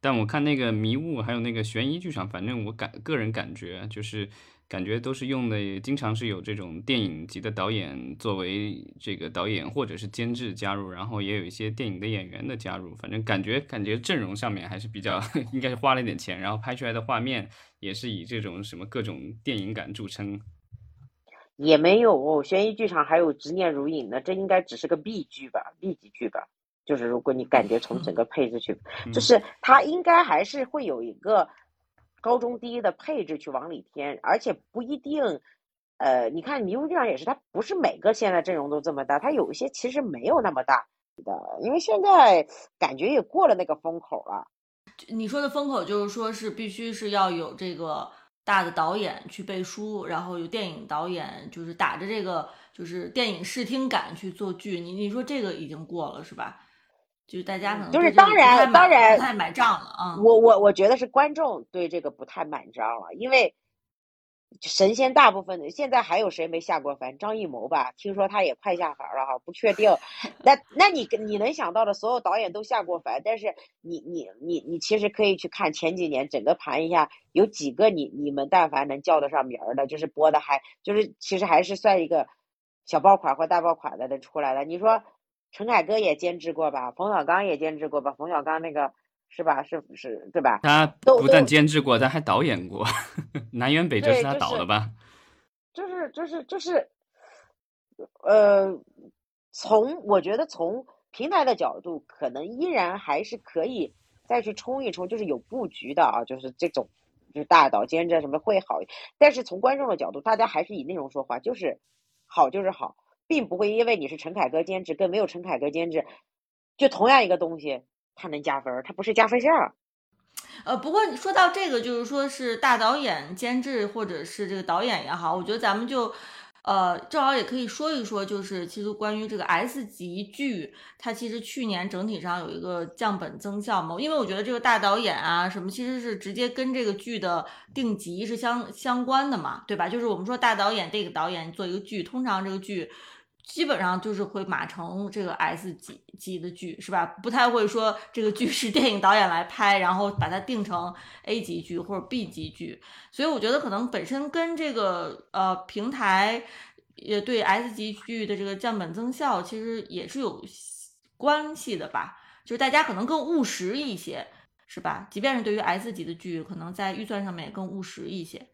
但我看那个迷雾还有那个悬疑剧场，反正我感个人感觉就是。感觉都是用的，经常是有这种电影级的导演作为这个导演或者是监制加入，然后也有一些电影的演员的加入。反正感觉感觉阵容上面还是比较 应该是花了一点钱，然后拍出来的画面也是以这种什么各种电影感著称。也没有哦悬疑剧场还有执念如影呢，这应该只是个 B 剧吧，B 级剧吧。就是如果你感觉从整个配置去，就是它应该还是会有一个。高中低的配置去往里添，而且不一定，呃，你看迷雾剧场也是，它不是每个现在阵容都这么大，它有一些其实没有那么大的，因为现在感觉也过了那个风口了。你说的风口就是说是必须是要有这个大的导演去背书，然后有电影导演就是打着这个就是电影视听感去做剧，你你说这个已经过了是吧？就是大家可能就是当然当然不太买账了啊！我我我觉得是观众对这个不太买账了，因为神仙大部分的现在还有谁没下过凡？张艺谋吧，听说他也快下凡了哈，不确定。那那你你能想到的所有导演都下过凡，但是你你你你其实可以去看前几年整个盘一下，有几个你你们但凡能叫得上名儿的，就是播的还就是其实还是算一个小爆款或大爆款的的出来了。你说？陈凯歌也监制过吧，冯小刚也监制过吧，冯小刚那个是吧？是是，对吧？他不但监制过，他还导演过，《南辕北辙》是他导的吧？就是就是就是，呃，从我觉得从平台的角度，可能依然还是可以再去冲一冲，就是有布局的啊，就是这种就是大导监制什么会好。但是从观众的角度，大家还是以内容说话，就是好就是好。并不会因为你是陈凯歌监制跟没有陈凯歌监制，就同样一个东西，它能加分，它不是加分项。呃，不过说到这个，就是说是大导演监制或者是这个导演也好，我觉得咱们就呃，正好也可以说一说，就是其实关于这个 S 级剧，它其实去年整体上有一个降本增效嘛，因为我觉得这个大导演啊什么，其实是直接跟这个剧的定级是相相关的嘛，对吧？就是我们说大导演这个导演做一个剧，通常这个剧。基本上就是会码成这个 S 级级的剧是吧？不太会说这个剧是电影导演来拍，然后把它定成 A 级剧或者 B 级剧。所以我觉得可能本身跟这个呃平台也对 S 级剧的这个降本增效其实也是有关系的吧？就是大家可能更务实一些，是吧？即便是对于 S 级的剧，可能在预算上面也更务实一些。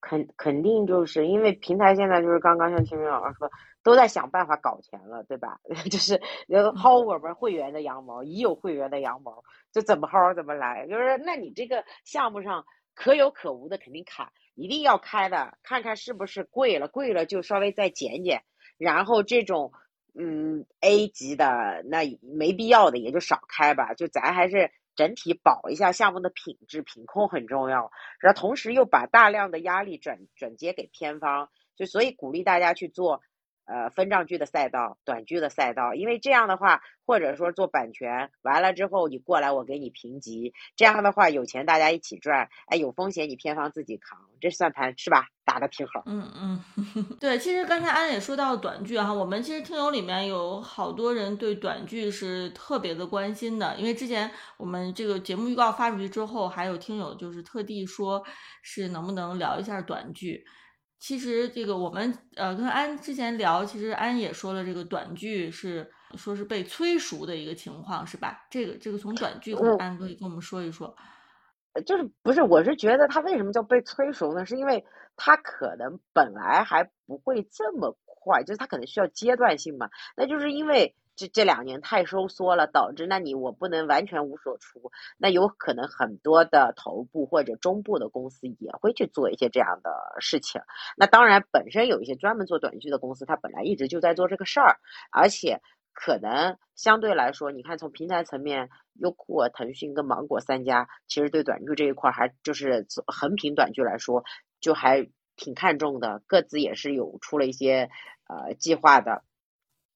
肯肯定就是因为平台现在就是刚刚像清明老师说。都在想办法搞钱了，对吧？就是薅我们会员的羊毛，已有会员的羊毛，就怎么薅怎么来。就是那你这个项目上可有可无的肯定砍，一定要开的，看看是不是贵了，贵了就稍微再减减。然后这种嗯 A 级的那没必要的也就少开吧。就咱还是整体保一下项目的品质，品控很重要。然后同时又把大量的压力转转接给偏方，就所以鼓励大家去做。呃，分账剧的赛道，短剧的赛道，因为这样的话，或者说做版权完了之后，你过来我给你评级，这样的话有钱大家一起赚，哎，有风险你片方自己扛，这算盘是吧？打的挺好。嗯嗯，对，其实刚才安也说到短剧哈，我们其实听友里面有好多人对短剧是特别的关心的，因为之前我们这个节目预告发出去之后，还有听友就是特地说是能不能聊一下短剧。其实这个我们呃跟安之前聊，其实安也说了，这个短剧是说是被催熟的一个情况，是吧？这个这个从短剧，安可以跟我们说一说。就是不是？我是觉得他为什么叫被催熟呢？是因为他可能本来还不会这么快，就是他可能需要阶段性嘛。那就是因为。这这两年太收缩了，导致那你我不能完全无所出，那有可能很多的头部或者中部的公司也会去做一些这样的事情。那当然，本身有一些专门做短剧的公司，它本来一直就在做这个事儿，而且可能相对来说，你看从平台层面，优酷、腾讯跟芒果三家，其实对短剧这一块还就是横屏短剧来说，就还挺看重的，各自也是有出了一些呃计划的。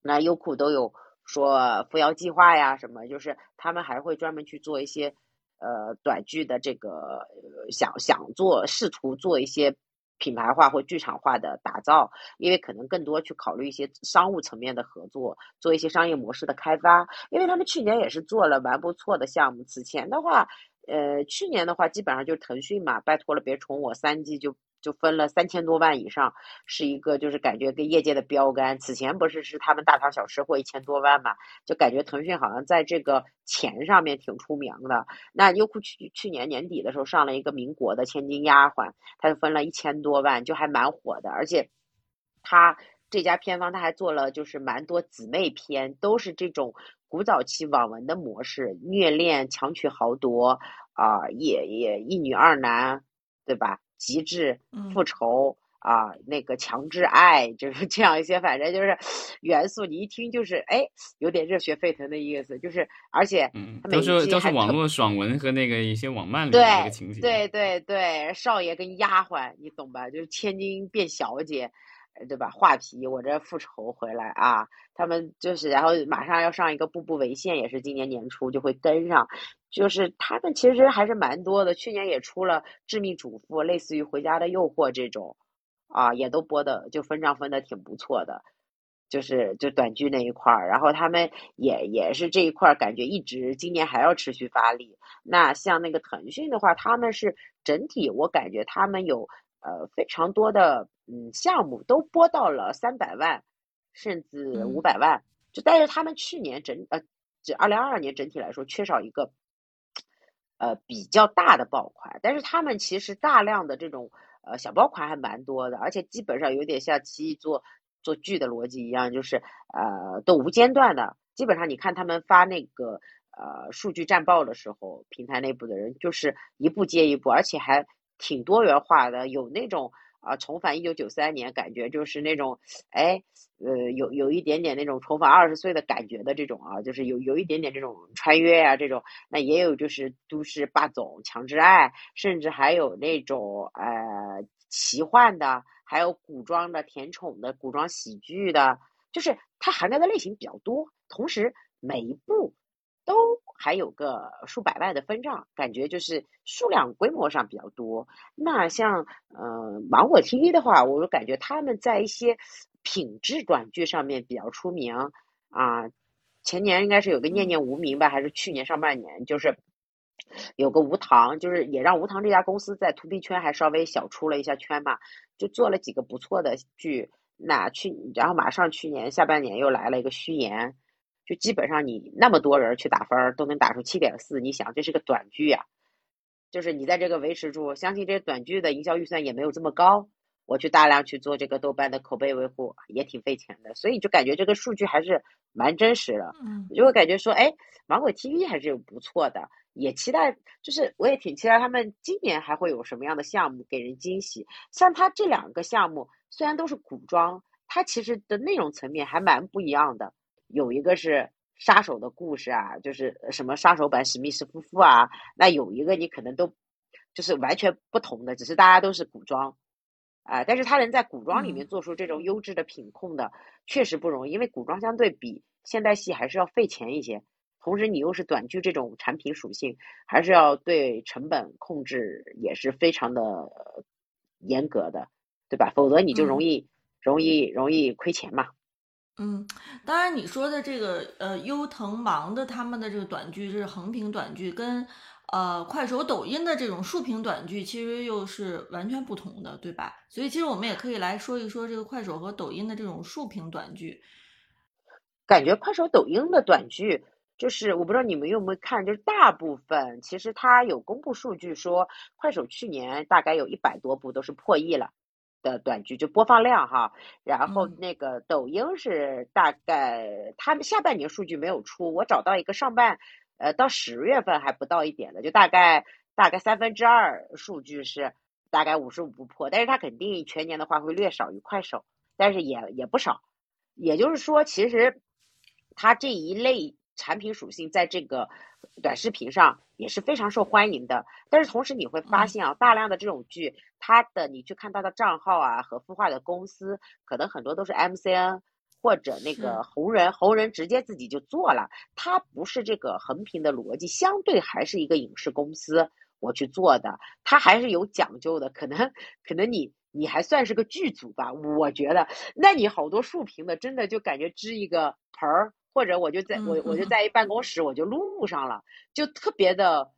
那优酷都有。说扶摇计划呀，什么就是他们还会专门去做一些呃短剧的这个想想做试图做一些品牌化或剧场化的打造，因为可能更多去考虑一些商务层面的合作，做一些商业模式的开发。因为他们去年也是做了蛮不错的项目，此前的话，呃，去年的话基本上就是腾讯嘛，拜托了别宠我三季就。就分了三千多万以上，是一个就是感觉跟业界的标杆。此前不是是他们大唐小吃货一千多万嘛，就感觉腾讯好像在这个钱上面挺出名的。那优酷去去年年底的时候上了一个民国的千金丫鬟，他就分了一千多万，就还蛮火的。而且他这家片方他还做了就是蛮多姊妹片，都是这种古早期网文的模式，虐恋、强取豪夺啊，也也一女二男，对吧？极致复仇啊，那个强制爱，就是这样一些，反正就是 元素，你一听就是哎，有点热血沸腾的意思，就是而且都是都是网络爽文和那个一些网漫里的一个情节，对对对，少爷跟丫鬟，你懂吧？就是千金变小姐。对吧？画皮，我这复仇回来啊！他们就是，然后马上要上一个《步步为县》，也是今年年初就会跟上。就是他们其实还是蛮多的，去年也出了《致命主妇》，类似于《回家的诱惑》这种，啊，也都播的就分账分的挺不错的。就是就短剧那一块儿，然后他们也也是这一块儿，感觉一直今年还要持续发力。那像那个腾讯的话，他们是整体，我感觉他们有。呃，非常多的嗯项目都播到了三百万，甚至五百万。就但是他们去年整呃，这二零二二年整体来说缺少一个呃比较大的爆款。但是他们其实大量的这种呃小爆款还蛮多的，而且基本上有点像奇异做做剧的逻辑一样，就是呃都无间断的。基本上你看他们发那个呃数据战报的时候，平台内部的人就是一步接一步，而且还。挺多元化的，有那种啊重返一九九三年，感觉就是那种，哎，呃，有有一点点那种重返二十岁的感觉的这种啊，就是有有一点点这种穿越啊这种，那也有就是都市霸总强制爱，甚至还有那种呃奇幻的。还有古装的、甜宠的、古装喜剧的，就是它涵盖的类型比较多。同时，每一部都还有个数百万的分账，感觉就是数量规模上比较多。那像呃芒果 TV 的话，我就感觉他们在一些品质短剧上面比较出名啊。前年应该是有个念念无名吧，还是去年上半年，就是有个无糖，就是也让无糖这家公司在 to B 圈还稍微小出了一下圈嘛，就做了几个不错的剧。那去，然后马上去年下半年又来了一个虚言，就基本上你那么多人去打分都能打出七点四，你想这是个短剧呀，就是你在这个维持住，相信这些短剧的营销预算也没有这么高，我去大量去做这个豆瓣的口碑维护也挺费钱的，所以就感觉这个数据还是。蛮真实的，就会感觉说，哎，芒果 TV 还是有不错的，也期待，就是我也挺期待他们今年还会有什么样的项目给人惊喜。像他这两个项目，虽然都是古装，它其实的内容层面还蛮不一样的。有一个是杀手的故事啊，就是什么杀手版史密斯夫妇啊，那有一个你可能都就是完全不同的，只是大家都是古装。啊，但是他能在古装里面做出这种优质的品控的，确实不容易，因为古装相对比现代戏还是要费钱一些，同时你又是短剧这种产品属性，还是要对成本控制也是非常的严格的，对吧？否则你就容易容易容易亏钱嘛。嗯，当然你说的这个呃优腾芒的他们的这个短剧这是横屏短剧跟。呃，快手、抖音的这种竖屏短剧其实又是完全不同的，对吧？所以其实我们也可以来说一说这个快手和抖音的这种竖屏短剧。感觉快手、抖音的短剧，就是我不知道你们有没有看，就是大部分其实它有公布数据说，快手去年大概有一百多部都是破亿了的短剧，就播放量哈。然后那个抖音是大概他们下半年数据没有出，我找到一个上半。呃，到十月份还不到一点的，就大概大概三分之二数据是大概五十五不破，但是它肯定全年的话会略少于快手，但是也也不少。也就是说，其实它这一类产品属性在这个短视频上也是非常受欢迎的。但是同时你会发现啊，大量的这种剧，它的你去看它的账号啊和孵化的公司，可能很多都是 MCN。或者那个红人，红人直接自己就做了，它不是这个横屏的逻辑，相对还是一个影视公司我去做的，它还是有讲究的。可能可能你你还算是个剧组吧，我觉得，那你好多竖屏的，真的就感觉支一个盆儿，或者我就在我我就在一办公室，我就录录上了，就特别的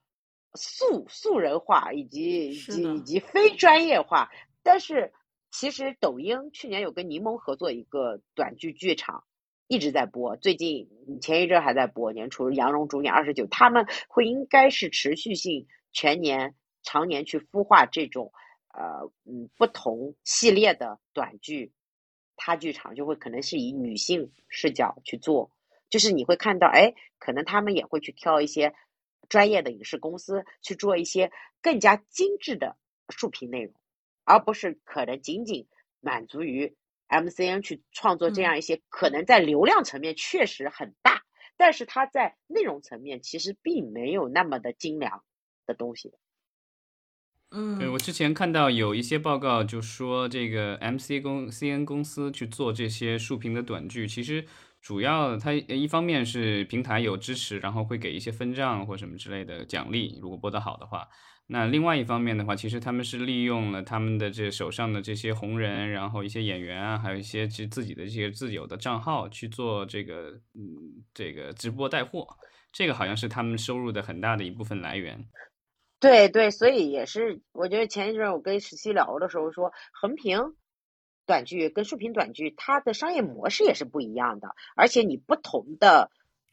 素素人化，以及以及以及非专业化，但是。其实抖音去年有跟柠檬合作一个短剧剧场，一直在播。最近前一阵还在播，年初杨蓉主演二十九，他们会应该是持续性全年常年去孵化这种呃嗯不同系列的短剧，他剧场就会可能是以女性视角去做，就是你会看到哎，可能他们也会去挑一些专业的影视公司去做一些更加精致的竖屏内容。而不是可能仅仅满足于 MCN 去创作这样一些可能在流量层面确实很大，但是它在内容层面其实并没有那么的精良的东西。嗯，对我之前看到有一些报告就说，这个 MC 公 CN 公司去做这些竖屏的短剧，其实主要它一方面是平台有支持，然后会给一些分账或什么之类的奖励，如果播得好的话。那另外一方面的话，其实他们是利用了他们的这手上的这些红人，然后一些演员啊，还有一些其自己的这些自有的账号去做这个，嗯，这个直播带货，这个好像是他们收入的很大的一部分来源。对对，所以也是，我觉得前一阵我跟十七聊的时候说，横屏短剧跟竖屏短剧它的商业模式也是不一样的，而且你不同的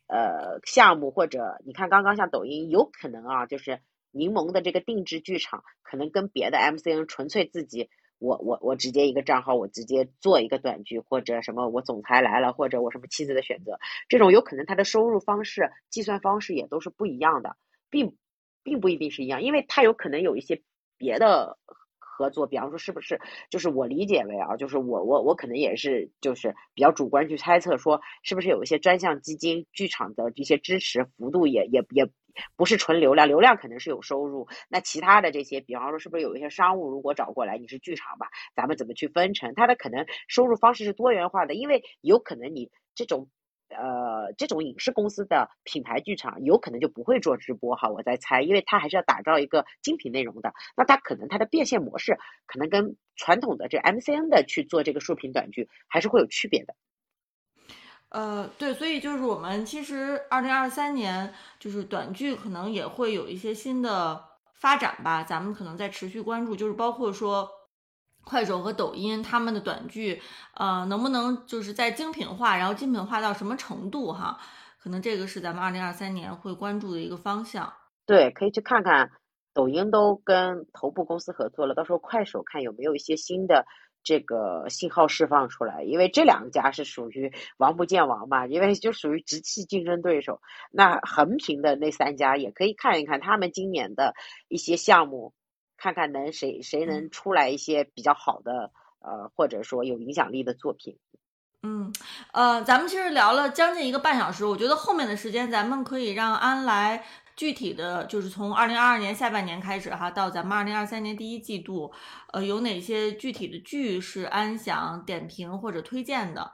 呃项目或者你看刚刚像抖音，有可能啊，就是。柠檬的这个定制剧场，可能跟别的 MCN 纯粹自己，我我我直接一个账号，我直接做一个短剧，或者什么我总裁来了，或者我什么妻子的选择，这种有可能它的收入方式、计算方式也都是不一样的，并并不一定是一样，因为它有可能有一些别的。合作，比方说是不是就是我理解为啊，就是我我我可能也是就是比较主观去猜测说，是不是有一些专项基金剧场的这些支持幅度也也也不是纯流量，流量可能是有收入，那其他的这些，比方说是不是有一些商务如果找过来，你是剧场吧，咱们怎么去分成？它的可能收入方式是多元化的，因为有可能你这种。呃，这种影视公司的品牌剧场有可能就不会做直播哈，我在猜，因为它还是要打造一个精品内容的，那它可能它的变现模式可能跟传统的这 MCN 的去做这个竖屏短剧还是会有区别的。呃，对，所以就是我们其实二零二三年就是短剧可能也会有一些新的发展吧，咱们可能在持续关注，就是包括说。快手和抖音他们的短剧，呃，能不能就是在精品化，然后精品化到什么程度哈？可能这个是咱们二零二三年会关注的一个方向。对，可以去看看，抖音都跟头部公司合作了，到时候快手看有没有一些新的这个信号释放出来，因为这两家是属于王不见王嘛，因为就属于直系竞争对手。那横屏的那三家也可以看一看他们今年的一些项目。看看能谁谁能出来一些比较好的呃，或者说有影响力的作品。嗯，呃，咱们其实聊了将近一个半小时，我觉得后面的时间咱们可以让安来具体的就是从二零二二年下半年开始哈，到咱们二零二三年第一季度，呃，有哪些具体的剧是安想点评或者推荐的？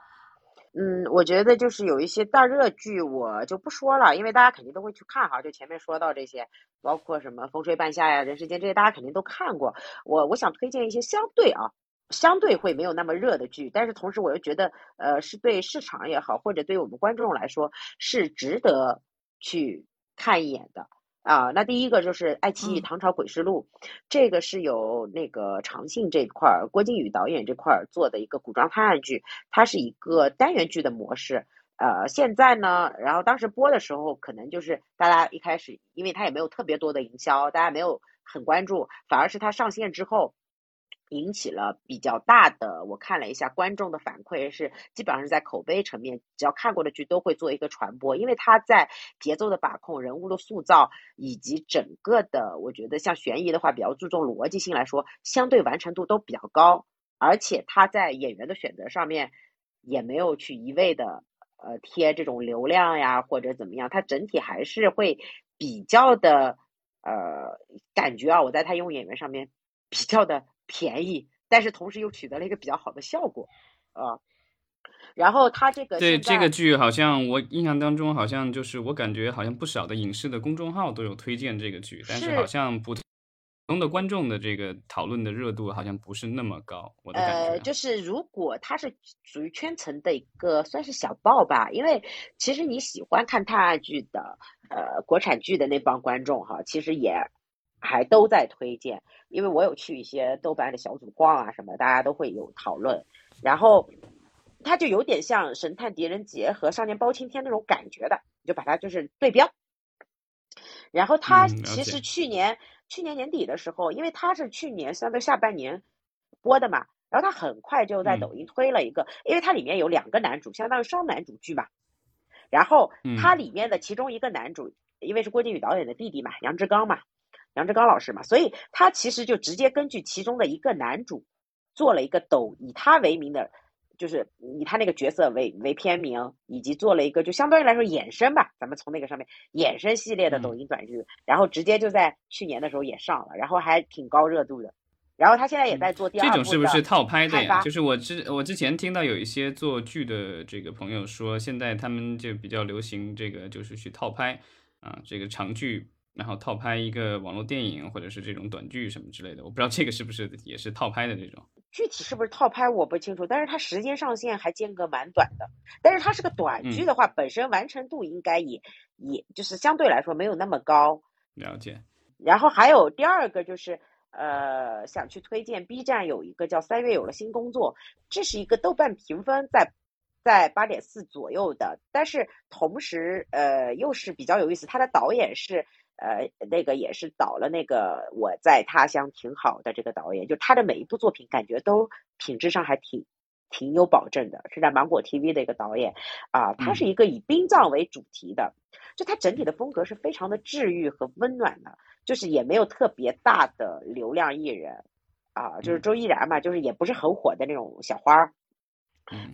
嗯，我觉得就是有一些大热剧，我就不说了，因为大家肯定都会去看哈。就前面说到这些，包括什么《风吹半夏》呀、《人世间》这些，大家肯定都看过。我我想推荐一些相对啊，相对会没有那么热的剧，但是同时我又觉得，呃，是对市场也好，或者对我们观众来说是值得去看一眼的。啊，那第一个就是爱奇艺《唐朝诡事录》，这个是由那个长信这块儿，郭靖宇导演这块儿做的一个古装探案剧，它是一个单元剧的模式。呃，现在呢，然后当时播的时候，可能就是大家一开始，因为它也没有特别多的营销，大家没有很关注，反而是它上线之后。引起了比较大的，我看了一下观众的反馈是，基本上是在口碑层面，只要看过的剧都会做一个传播，因为它在节奏的把控、人物的塑造以及整个的，我觉得像悬疑的话，比较注重逻辑性来说，相对完成度都比较高，而且它在演员的选择上面也没有去一味的呃贴这种流量呀或者怎么样，它整体还是会比较的呃感觉啊，我在他用演员上面比较的。便宜，但是同时又取得了一个比较好的效果，啊，然后他这个对这个剧好像我印象当中好像就是我感觉好像不少的影视的公众号都有推荐这个剧，但是好像普通的观众的这个讨论的热度好像不是那么高，我的感觉。呃，就是如果它是属于圈层的一个算是小报吧，因为其实你喜欢看探案剧的，呃，国产剧的那帮观众哈，其实也。还都在推荐，因为我有去一些豆瓣的小组逛啊什么，大家都会有讨论。然后它就有点像《神探狄仁杰》和《少年包青天》那种感觉的，就把它就是对标。然后它其实去年去年年底的时候，因为它是去年相对下半年播的嘛，然后它很快就在抖音推了一个，因为它里面有两个男主，相当于双男主剧嘛。然后它里面的其中一个男主，因为是郭靖宇导演的弟弟嘛，杨志刚嘛。杨志刚老师嘛，所以他其实就直接根据其中的一个男主做了一个抖，以他为名的，就是以他那个角色为为片名，以及做了一个就相对于来说衍生吧，咱们从那个上面衍生系列的抖音短剧，然后直接就在去年的时候也上了，然后还挺高热度的。然后他现在也在做第二部。这种是不是套拍的呀？就是我之我之前听到有一些做剧的这个朋友说，现在他们就比较流行这个，就是去套拍啊，这个长剧。然后套拍一个网络电影或者是这种短剧什么之类的，我不知道这个是不是也是套拍的这种。具体是不是套拍我不清楚，但是它时间上限还间隔蛮短的。但是它是个短剧的话，本身完成度应该也也就是相对来说没有那么高。了解。然后还有第二个就是，呃，想去推荐 B 站有一个叫三月有了新工作，这是一个豆瓣评分在在八点四左右的，但是同时呃又是比较有意思，它的导演是。呃，那个也是导了那个我在他乡挺好的这个导演，就他的每一部作品感觉都品质上还挺挺有保证的，是在芒果 TV 的一个导演。啊，他是一个以殡葬为主题的，就他整体的风格是非常的治愈和温暖的，就是也没有特别大的流量艺人啊，就是周依然嘛，就是也不是很火的那种小花儿，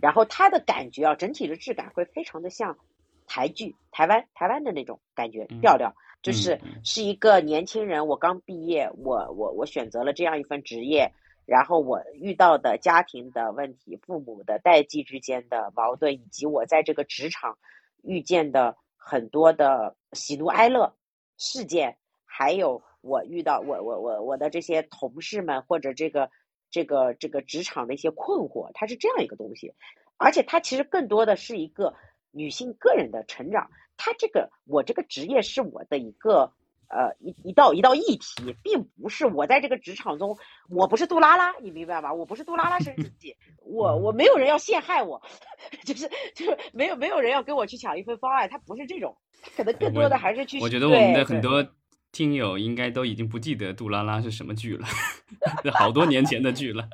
然后他的感觉啊，整体的质感会非常的像台剧，台湾台湾的那种感觉调调。就是是一个年轻人，我刚毕业，我我我选择了这样一份职业，然后我遇到的家庭的问题、父母的代际之间的矛盾，以及我在这个职场遇见的很多的喜怒哀乐事件，还有我遇到我我我我的这些同事们或者这个这个这个职场的一些困惑，它是这样一个东西，而且它其实更多的是一个女性个人的成长。他这个，我这个职业是我的一个，呃，一一道一道议题，并不是我在这个职场中，我不是杜拉拉，你明白吗？我不是杜拉拉升职记，我我没有人要陷害我，就是就是没有没有人要跟我去抢一份方案，他不是这种，可能更多的还是去。我觉得我们的很多听友应该都已经不记得杜拉拉是什么剧了，好多年前的剧了。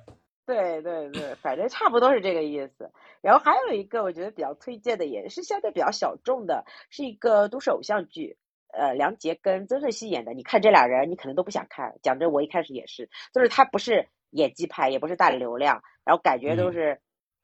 对对对，反正差不多是这个意思。然后还有一个我觉得比较推荐的，也是相对比较小众的，是一个都市偶像剧，呃，梁洁跟曾舜晞演的。你看这俩人，你可能都不想看。讲真，我一开始也是，就是他不是演技派，也不是大流量，然后感觉都是。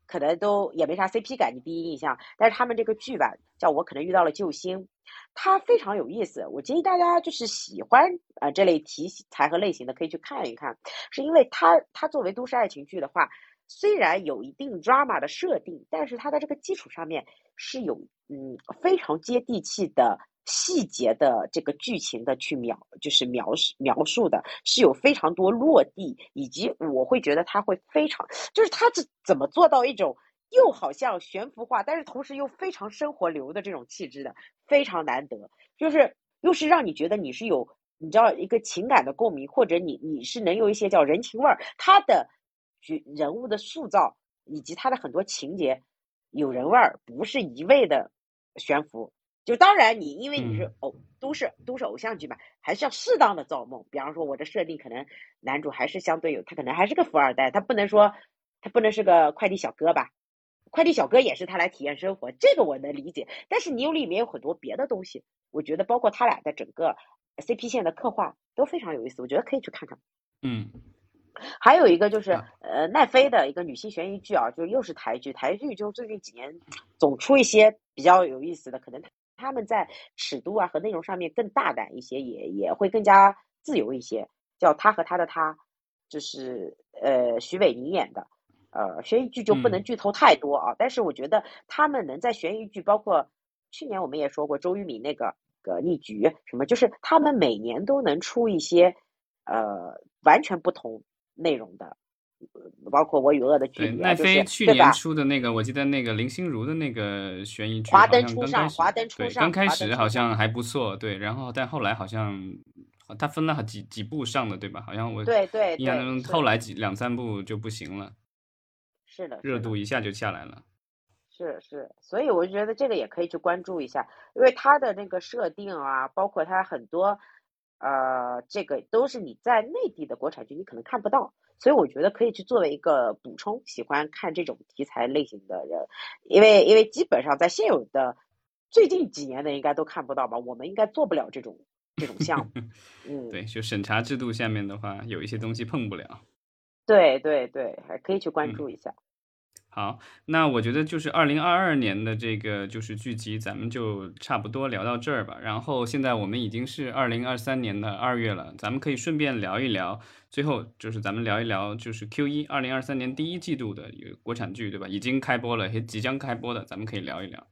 可能都也没啥 CP 感，你第一印象。但是他们这个剧吧，叫我可能遇到了救星，它非常有意思。我建议大家就是喜欢呃这类题材和类型的，可以去看一看。是因为它它作为都市爱情剧的话，虽然有一定 drama 的设定，但是它在这个基础上面是有嗯非常接地气的。细节的这个剧情的去描，就是描述描述的是有非常多落地，以及我会觉得他会非常，就是他怎怎么做到一种又好像悬浮化，但是同时又非常生活流的这种气质的，非常难得，就是又是让你觉得你是有你知道一个情感的共鸣，或者你你是能有一些叫人情味儿，他的人物的塑造以及他的很多情节有人味儿，不是一味的悬浮。就当然，你因为你是偶都市都市偶像剧嘛，还是要适当的造梦。比方说，我的设定可能男主还是相对有，他可能还是个富二代，他不能说他不能是个快递小哥吧？快递小哥也是他来体验生活，这个我能理解。但是你有里面有很多别的东西，我觉得包括他俩的整个 CP 线的刻画都非常有意思，我觉得可以去看看。嗯，还有一个就是呃奈飞的一个女性悬疑剧啊，就又是台剧，台剧就最近几年总出一些比较有意思的，可能。他们在尺度啊和内容上面更大胆一些，也也会更加自由一些。叫他和他的他，就是呃徐伟宁演的，呃悬疑剧就不能剧透太多啊。但是我觉得他们能在悬疑剧，包括去年我们也说过周渝民那个个逆局什么，就是他们每年都能出一些呃完全不同内容的。包括我与恶的距离，奈飞去年出的那个，我记得那个林心如的那个悬疑剧，华灯初上，华灯初上，刚开始好像还不错，对，然后但后来好像他分了几几部上的，对吧？好像我对对，印象中后来几两三部就不行了，是的，热度一下就下来了，是是，所以我就觉得这个也可以去关注一下，因为它的那个设定啊，包括它很多呃，这个都是你在内地的国产剧你可能看不到。所以我觉得可以去作为一个补充，喜欢看这种题材类型的人，因为因为基本上在现有的最近几年的应该都看不到吧，我们应该做不了这种这种项目。嗯，对，就审查制度下面的话，有一些东西碰不了。对对对，还可以去关注一下。好，那我觉得就是二零二二年的这个就是剧集，咱们就差不多聊到这儿吧。然后现在我们已经是二零二三年的二月了，咱们可以顺便聊一聊，最后就是咱们聊一聊就是 Q 一二零二三年第一季度的有国产剧，对吧？已经开播了，也即将开播的，咱们可以聊一聊。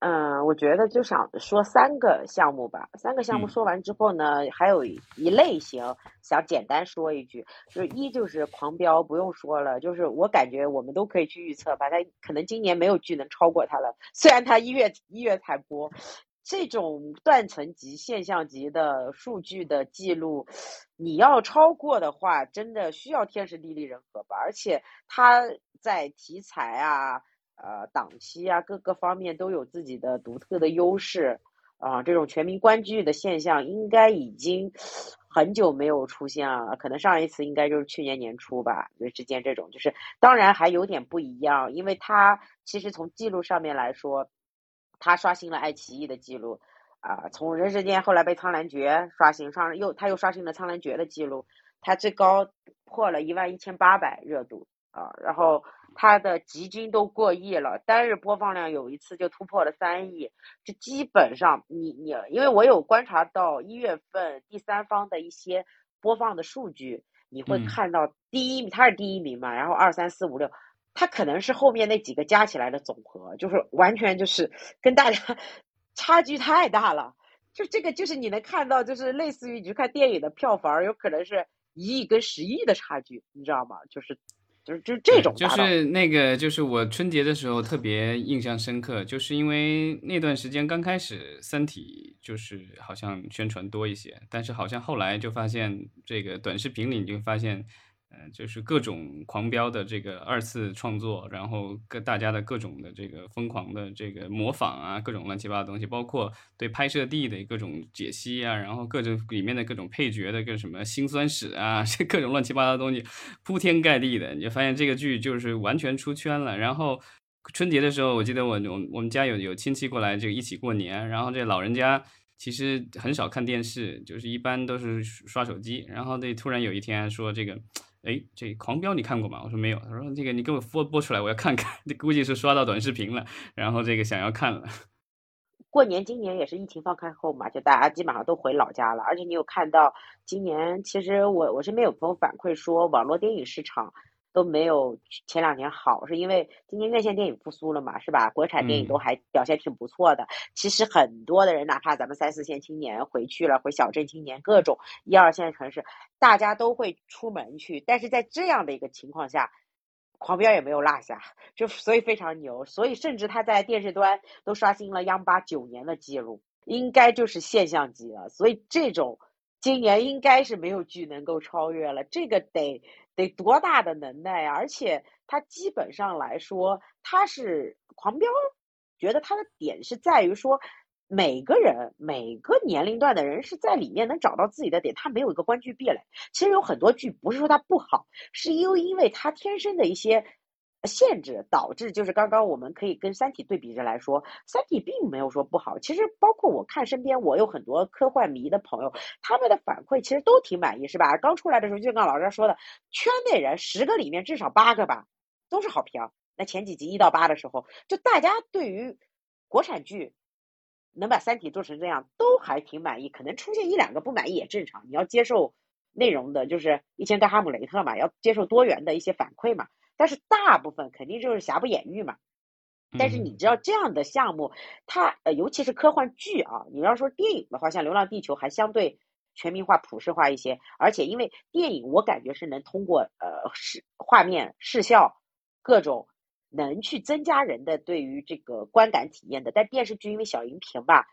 嗯，我觉得就想说三个项目吧。三个项目说完之后呢，还有一类型想简单说一句，就是一就是狂飙，不用说了，就是我感觉我们都可以去预测吧，它可能今年没有剧能超过它了。虽然它一月一月才播，这种断层级、现象级的数据的记录，你要超过的话，真的需要天时地利人和吧。而且它在题材啊。呃，档期啊，各个方面都有自己的独特的优势啊。这种全民观剧的现象，应该已经很久没有出现了。可能上一次应该就是去年年初吧。人世间这种，就是当然还有点不一样，因为它其实从记录上面来说，它刷新了爱奇艺的记录啊。从人世间后来被苍兰诀刷新上，又他又刷新了苍兰诀的记录，它最高破了一万一千八百热度啊。然后。它的集均都过亿了，单日播放量有一次就突破了三亿。就基本上，你你，因为我有观察到一月份第三方的一些播放的数据，你会看到第一名，它是第一名嘛，然后二三四五六，它可能是后面那几个加起来的总和，就是完全就是跟大家差距太大了。就这个，就是你能看到，就是类似于你去看电影的票房，有可能是一亿跟十亿的差距，你知道吗？就是。就是就是这种，就是那个，就是我春节的时候特别印象深刻，就是因为那段时间刚开始《三体》就是好像宣传多一些，但是好像后来就发现这个短视频里你就发现。嗯，就是各种狂飙的这个二次创作，然后各大家的各种的这个疯狂的这个模仿啊，各种乱七八糟东西，包括对拍摄地的各种解析啊，然后各种里面的各种配角的各什么辛酸史啊，这各种乱七八糟的东西铺天盖地的，你就发现这个剧就是完全出圈了。然后春节的时候，我记得我我我们家有有亲戚过来就一起过年，然后这老人家其实很少看电视，就是一般都是刷手机，然后这突然有一天说这个。哎，这狂飙你看过吗？我说没有。他说这个你给我播播出来，我要看看。这 估计是刷到短视频了，然后这个想要看了。过年今年也是疫情放开后嘛，就大家基本上都回老家了。而且你有看到今年，其实我我身边有朋友反馈说，网络电影市场。都没有前两年好，是因为今年院线电影复苏了嘛，是吧？国产电影都还表现挺不错的。其实很多的人，哪怕咱们三四线青年回去了，回小镇青年，各种一二线城市，大家都会出门去。但是在这样的一个情况下，狂飙也没有落下，就所以非常牛。所以甚至他在电视端都刷新了央八九年的记录，应该就是现象级了。所以这种今年应该是没有剧能够超越了，这个得。得多大的能耐啊！而且他基本上来说，他是狂飙，觉得他的点是在于说，每个人每个年龄段的人是在里面能找到自己的点，他没有一个观剧壁垒。其实有很多剧不是说它不好，是因为因为它天生的一些。限制导致就是刚刚我们可以跟《三体》对比着来说，《三体》并没有说不好。其实包括我看身边我有很多科幻迷的朋友，他们的反馈其实都挺满意，是吧？刚出来的时候就像老师说的，圈内人十个里面至少八个吧，都是好评。那前几集一到八的时候，就大家对于国产剧能把《三体》做成这样，都还挺满意。可能出现一两个不满意也正常，你要接受内容的，就是一千个哈姆雷特嘛，要接受多元的一些反馈嘛。但是大部分肯定就是瑕不掩瑜嘛。但是你知道这样的项目，它呃尤其是科幻剧啊，你要说电影的话，像《流浪地球》还相对全民化、普世化一些。而且因为电影，我感觉是能通过呃视画面、视效各种能去增加人的对于这个观感体验的。但电视剧因为小荧屏吧。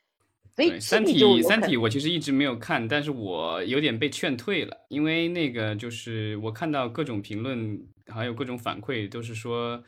所以三体三体我其实一直没有看，但是我有点被劝退了，因为那个就是我看到各种评论还有各种反馈都是说。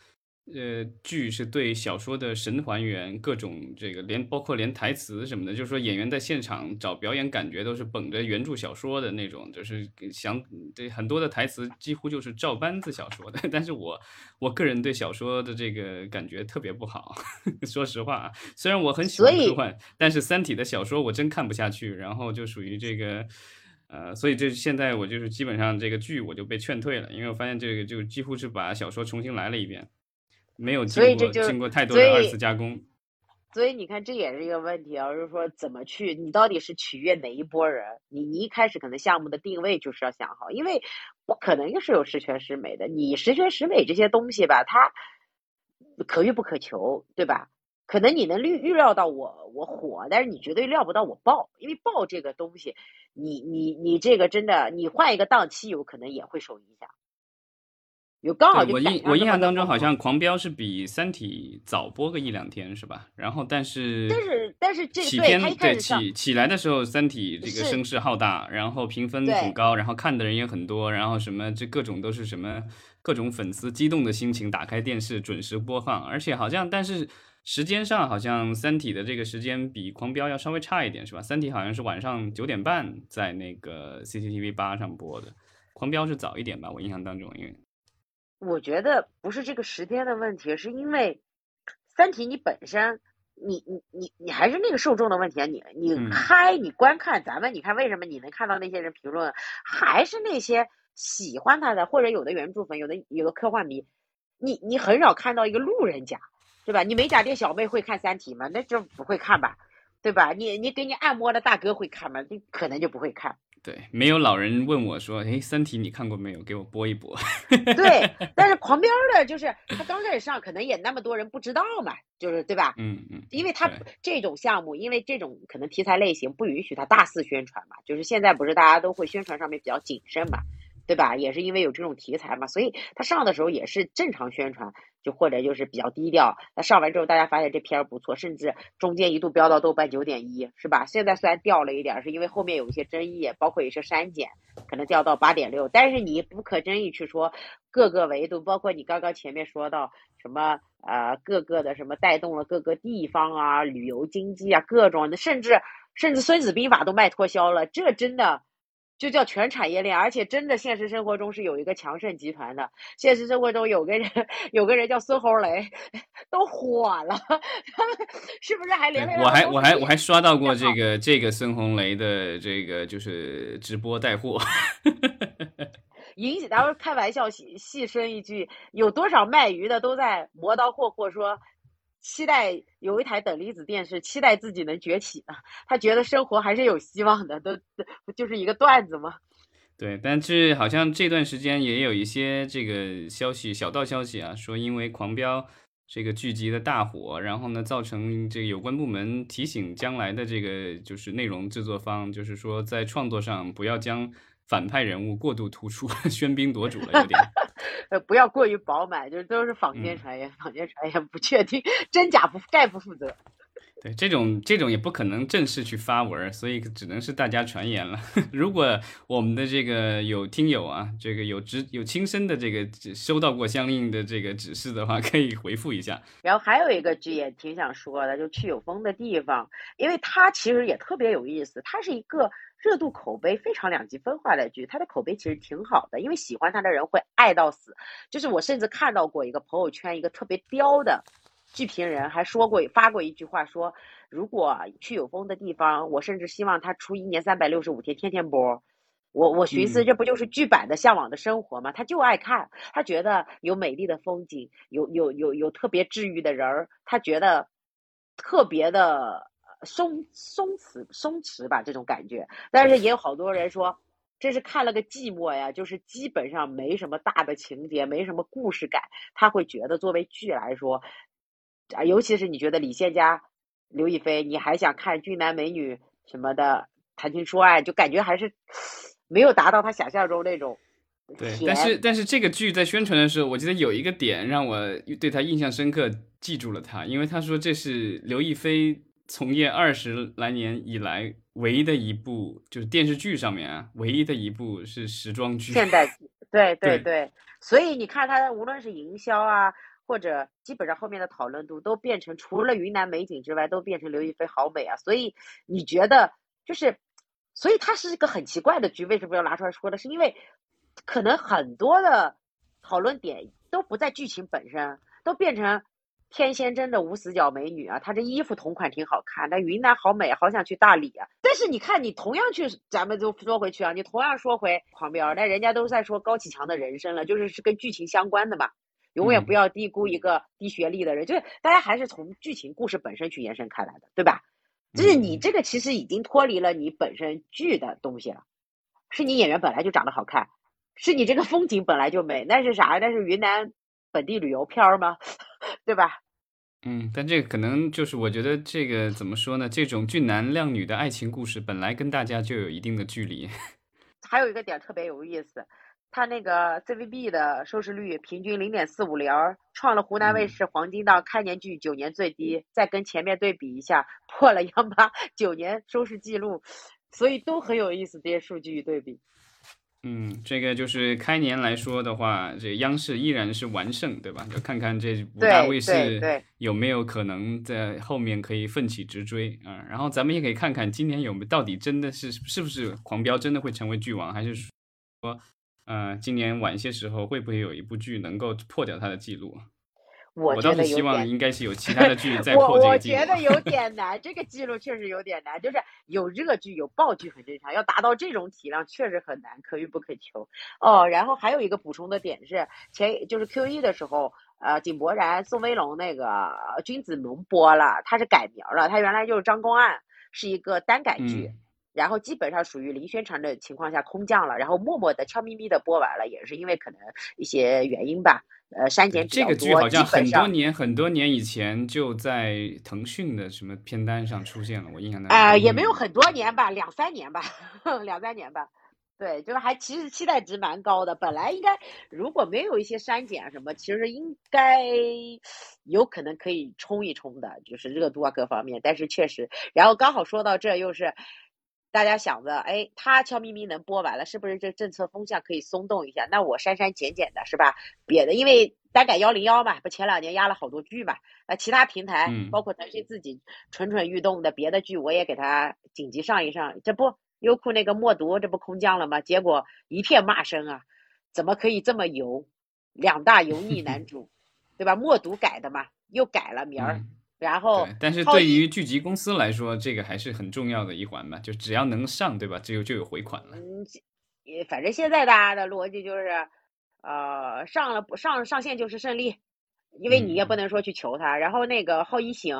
呃，剧是对小说的神还原，各种这个连包括连台词什么的，就是说演员在现场找表演感觉都是本着原著小说的那种，就是想对很多的台词几乎就是照搬自小说的。但是我我个人对小说的这个感觉特别不好，说实话，虽然我很喜欢科幻，但是《三体》的小说我真看不下去，然后就属于这个呃，所以这现在我就是基本上这个剧我就被劝退了，因为我发现这个就几乎是把小说重新来了一遍。没有经过经过太多的二次加工，所以你看这也是一个问题啊，就是说怎么去，你到底是取悦哪一波人？你你一开始可能项目的定位就是要想好，因为不可能又是有十全十美的，你十全十美这些东西吧，它可遇不可求，对吧？可能你能预预料到我我火，但是你绝对料不到我爆，因为爆这个东西，你你你这个真的，你换一个档期有可能也会受影响。有刚好我印我印象当中好像《狂飙》是比《三体》早播个一两天是吧？然后但是但是但是这起天对起起来的时候，《三体》这个声势浩大，然后评分很高，然后看的人也很多，然后什么这各种都是什么各种粉丝激动的心情，打开电视准时播放，而且好像但是时间上好像《三体》的这个时间比《狂飙》要稍微差一点是吧？《三体》好像是晚上九点半在那个 CCTV 八上播的，《狂飙》是早一点吧？我印象当中因为。我觉得不是这个时间的问题，是因为《三体》你本身，你你你你还是那个受众的问题啊！你你开，你观看咱们，你看为什么你能看到那些人评论，还是那些喜欢他的，或者有的原著粉，有的有的科幻迷，你你很少看到一个路人甲，对吧？你美甲店小妹会看《三体》吗？那就不会看吧，对吧？你你给你按摩的大哥会看吗？你可能就不会看。对，没有老人问我说：“哎，《三体》你看过没有？给我播一播。对，但是狂飙的，就是他刚开始上，可能也那么多人不知道嘛，就是对吧？嗯嗯，因为他这种项目，因为这种可能题材类型不允许他大肆宣传嘛，就是现在不是大家都会宣传上面比较谨慎嘛。对吧？也是因为有这种题材嘛，所以他上的时候也是正常宣传，就或者就是比较低调。那上完之后，大家发现这片儿不错，甚至中间一度飙到豆瓣九点一，是吧？现在虽然掉了一点，是因为后面有一些争议，包括一些删减，可能掉到八点六。但是你不可争议去说各个维度，包括你刚刚前面说到什么呃各个的什么带动了各个地方啊，旅游经济啊，各种的，甚至甚至《孙子兵法》都卖脱销了，这真的。就叫全产业链，而且真的现实生活中是有一个强盛集团的。现实生活中有个人，有个人叫孙红雷，都火了，他们是不是？还连我还我还我还刷到过这个这个孙红雷的这个就是直播带货，引起大家开玩笑细细声一句，有多少卖鱼的都在磨刀霍霍说。期待有一台等离子电视，期待自己能崛起呢。他觉得生活还是有希望的，都不就是一个段子吗？对，但是好像这段时间也有一些这个消息，小道消息啊，说因为《狂飙》这个剧集的大火，然后呢，造成这个有关部门提醒将来的这个就是内容制作方，就是说在创作上不要将。反派人物过度突出，喧宾夺主了，有点。呃，不要过于饱满，就是都是坊间传言，坊间传言不确定，真假不概不负责。对，这种这种也不可能正式去发文，所以只能是大家传言了。如果我们的这个有听友啊，这个有直有亲身的这个收到过相应的这个指示的话，可以回复一下。然后还有一个剧也挺想说的，就去有风的地方，因为它其实也特别有意思，它是一个。热度口碑非常两极分化的剧，它的口碑其实挺好的，因为喜欢它的人会爱到死。就是我甚至看到过一个朋友圈，一个特别刁的剧评人还说过发过一句话，说如果去有风的地方，我甚至希望他出一年三百六十五天天天播。我我寻思，这不就是剧版的向往的生活吗？他就爱看，他觉得有美丽的风景，有有有有特别治愈的人儿，他觉得特别的。松松弛松弛吧，这种感觉，但是也有好多人说，这是看了个寂寞呀，就是基本上没什么大的情节，没什么故事感。他会觉得作为剧来说，啊，尤其是你觉得李现家、刘亦菲，你还想看俊男美女什么的谈情说爱，就感觉还是没有达到他想象中那种。对，但是但是这个剧在宣传的时候，我记得有一个点让我对他印象深刻，记住了他，因为他说这是刘亦菲。从业二十来年以来，唯一的一部就是电视剧上面啊，唯一的一部是时装剧。现代剧，对对 对。所以你看，他无论是营销啊，或者基本上后面的讨论度，都变成除了云南美景之外，都变成刘亦菲好美啊。所以你觉得，就是，所以它是一个很奇怪的剧。为什么要拿出来说的？是因为可能很多的讨论点都不在剧情本身，都变成。天仙真的无死角美女啊，她这衣服同款挺好看，但云南好美，好想去大理啊。但是你看，你同样去，咱们就说回去啊，你同样说回狂飙，那人家都在说高启强的人生了，就是是跟剧情相关的嘛。永远不要低估一个低学历的人，就是大家还是从剧情故事本身去延伸开来的，对吧？就是你这个其实已经脱离了你本身剧的东西了，是你演员本来就长得好看，是你这个风景本来就美，那是啥？那是云南本地旅游片儿吗？对吧？嗯，但这个可能就是我觉得这个怎么说呢？这种俊男靓女的爱情故事本来跟大家就有一定的距离。还有一个点特别有意思，他那个 CVB 的收视率平均零点四五零，创了湖南卫视黄金档开年剧九年最低，再跟前面对比一下，破了央八九年收视记录，所以都很有意思这些数据一对比。嗯，这个就是开年来说的话，这央视依然是完胜，对吧？就看看这五大卫视有没有可能在后面可以奋起直追啊。然后咱们也可以看看今年有没到底真的是是不是狂飙真的会成为剧王，还是说，呃，今年晚些时候会不会有一部剧能够破掉他的记录？我倒是希望应该是有其他的 剧在破这个记录。我觉得有点 难，这个记录确实有点难。就是有热剧有爆剧很正常，要达到这种体量确实很难，可遇不可求。哦，然后还有一个补充的点是，前就是 Q 一的时候，呃井柏然、宋威龙那个君子盟播了，他是改名了，他原来就是张公案，是一个单改剧。嗯然后基本上属于零宣传的情况下空降了，然后默默的、悄咪咪的播完了，也是因为可能一些原因吧，呃，删减比这。个剧好像很多年很多年以前就在腾讯的什么片单上出现了，我印象当中。啊、也没有嗯很多年吧，两三年吧，两三年吧。对，就是还其实期待值蛮高的。本来应该如果没有一些删减什么，其实应该有可能可以冲一冲的，就是热度啊各方面。但是确实，然后刚好说到这，又是大家想着，哎，他悄咪咪能播完了，是不是这政策风向可以松动一下？那我删删减减的是吧？别的，因为单改幺零幺嘛，不前两年压了好多剧嘛，那其他平台、嗯包括腾讯自己蠢蠢欲动的别的剧，我也给他紧急上一上。这不优酷那个默读，这不空降了吗？结果一片骂声啊，怎么可以这么油？两大油腻男主，对吧？默读改的嘛，又改了名儿，嗯然后，但是对于剧集公司来说，这个还是很重要的一环吧，就只要能上，对吧？就就有回款了。嗯，也反正现在大家的逻辑就是，呃，上了不上上线就是胜利，因为你也嗯不能说去求他。然后那个浩一行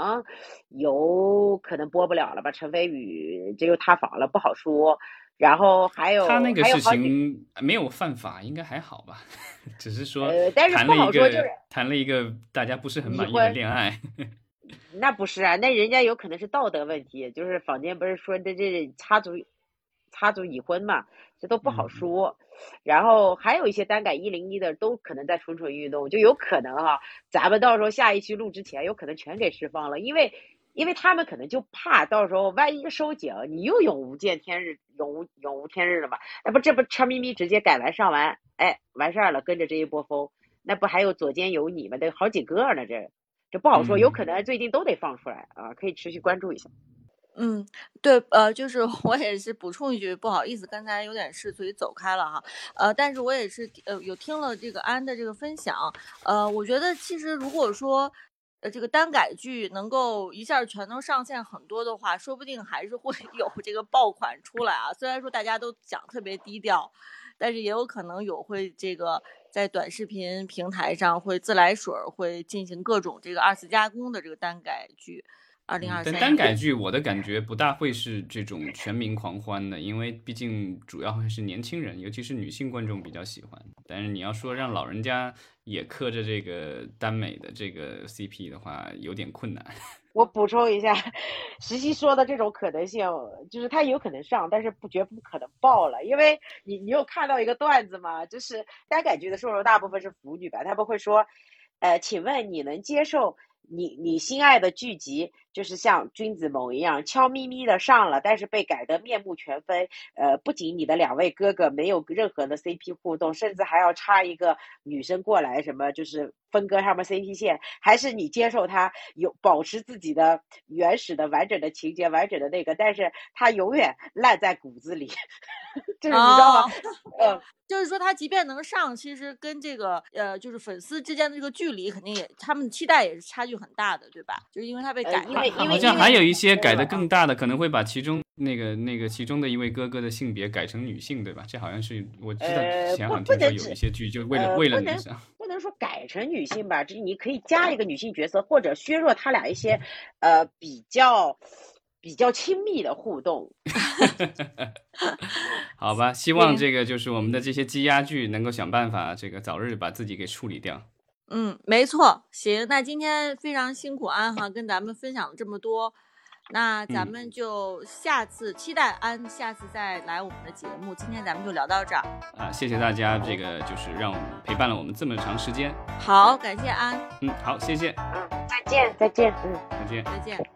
有可能播不了了吧？陈飞宇这又塌房了，不好说。然后还有他那个事情没有犯法，应该还好吧？只是说呃但是不谈了一个好说就是谈了一个大家不是很满意的恋爱。那不是啊，那人家有可能是道德问题，就是坊间不是说这这插足插足已婚嘛，这都不好嗯说。然后还有一些单改一零一的都可能在蠢蠢欲动，就有可能哈、咱们到时候下一期录之前，有可能全给释放了，因为因为他们可能就怕到时候万一收紧，你又永无见天日，永无永无天日了嘛？那不这不悄咪咪直接改完上完，哎，完事儿了，跟着这一波风，那不还有左肩有你吗？得好几个呢，这这不好说，有嗯可能最近都得放出来啊，可以持续关注一下。嗯，对，呃，就是 我也是补充一句，不好意思，刚才有点事，所以走开了哈。呃，但是我也是呃有听了这个安的这个分享，呃，我觉得其实如果说呃这个单改剧能够一下全都上线很多的话，说不定还是会 有这个爆款出来啊。虽然说大家都讲特别低调，但是也有可能有会这个在短视频平台上会自来水儿会进行各种这个二次加工的这个单改剧。二零嗯二三但单改剧我的感觉不大会是这种全民狂欢的，因为毕竟主要还是年轻人，尤其是女性观众比较喜欢。但是你要说让老人家也磕着这个耽美的这个 CP 的话，有点困难。我补充一下，实习说的这种可能性，就是他有可能上，但是不绝不可能爆了，因为你你有看到一个段子吗？就是大家感觉的受众大部分是腐女吧，他们会说，呃，请问你能接受你你心爱的剧集，就是像君子盟一样悄咪咪的上了，但是被改得面目全非。呃，不仅你的两位哥哥没有任何的 CP 互动，甚至还要插一个女生过来，什么就是分割他们 CP 线，还是你接受他有保持自己的原始的完整的情节、完整的那个，但是他永远烂在骨子里，就是你知道吗？哦 呃，就是说，他即便能上，其实跟这个呃，就是粉丝之间的这个距离，肯定也他们期待也是差距很大的，对吧？就是因为他被呃改了因为因为好像还有一些改的更大的，可能会把其中那个那个其中的一位哥哥的性别改成女性，对吧？这好像是我知道前好像不不能只听说有一些剧就为了呃为了女生。不能说改成女性吧，这你可以加一个女性角色，或者削弱他俩一些呃比较比较亲密的互动。好吧，希望这个就是我们的这些积压剧能够想办法，这个早日把自己给处理掉。嗯，没错。行，那今天非常辛苦安哈，跟咱们分享了这么多。那咱嗯们就下次期待安下次再来我们的节目。今天咱们就聊到这儿。啊，谢谢大家，这个就是让我们陪伴了我们这么长时间。好，感谢安，嗯，好，谢谢，嗯，再见，再见，嗯。再见。再见。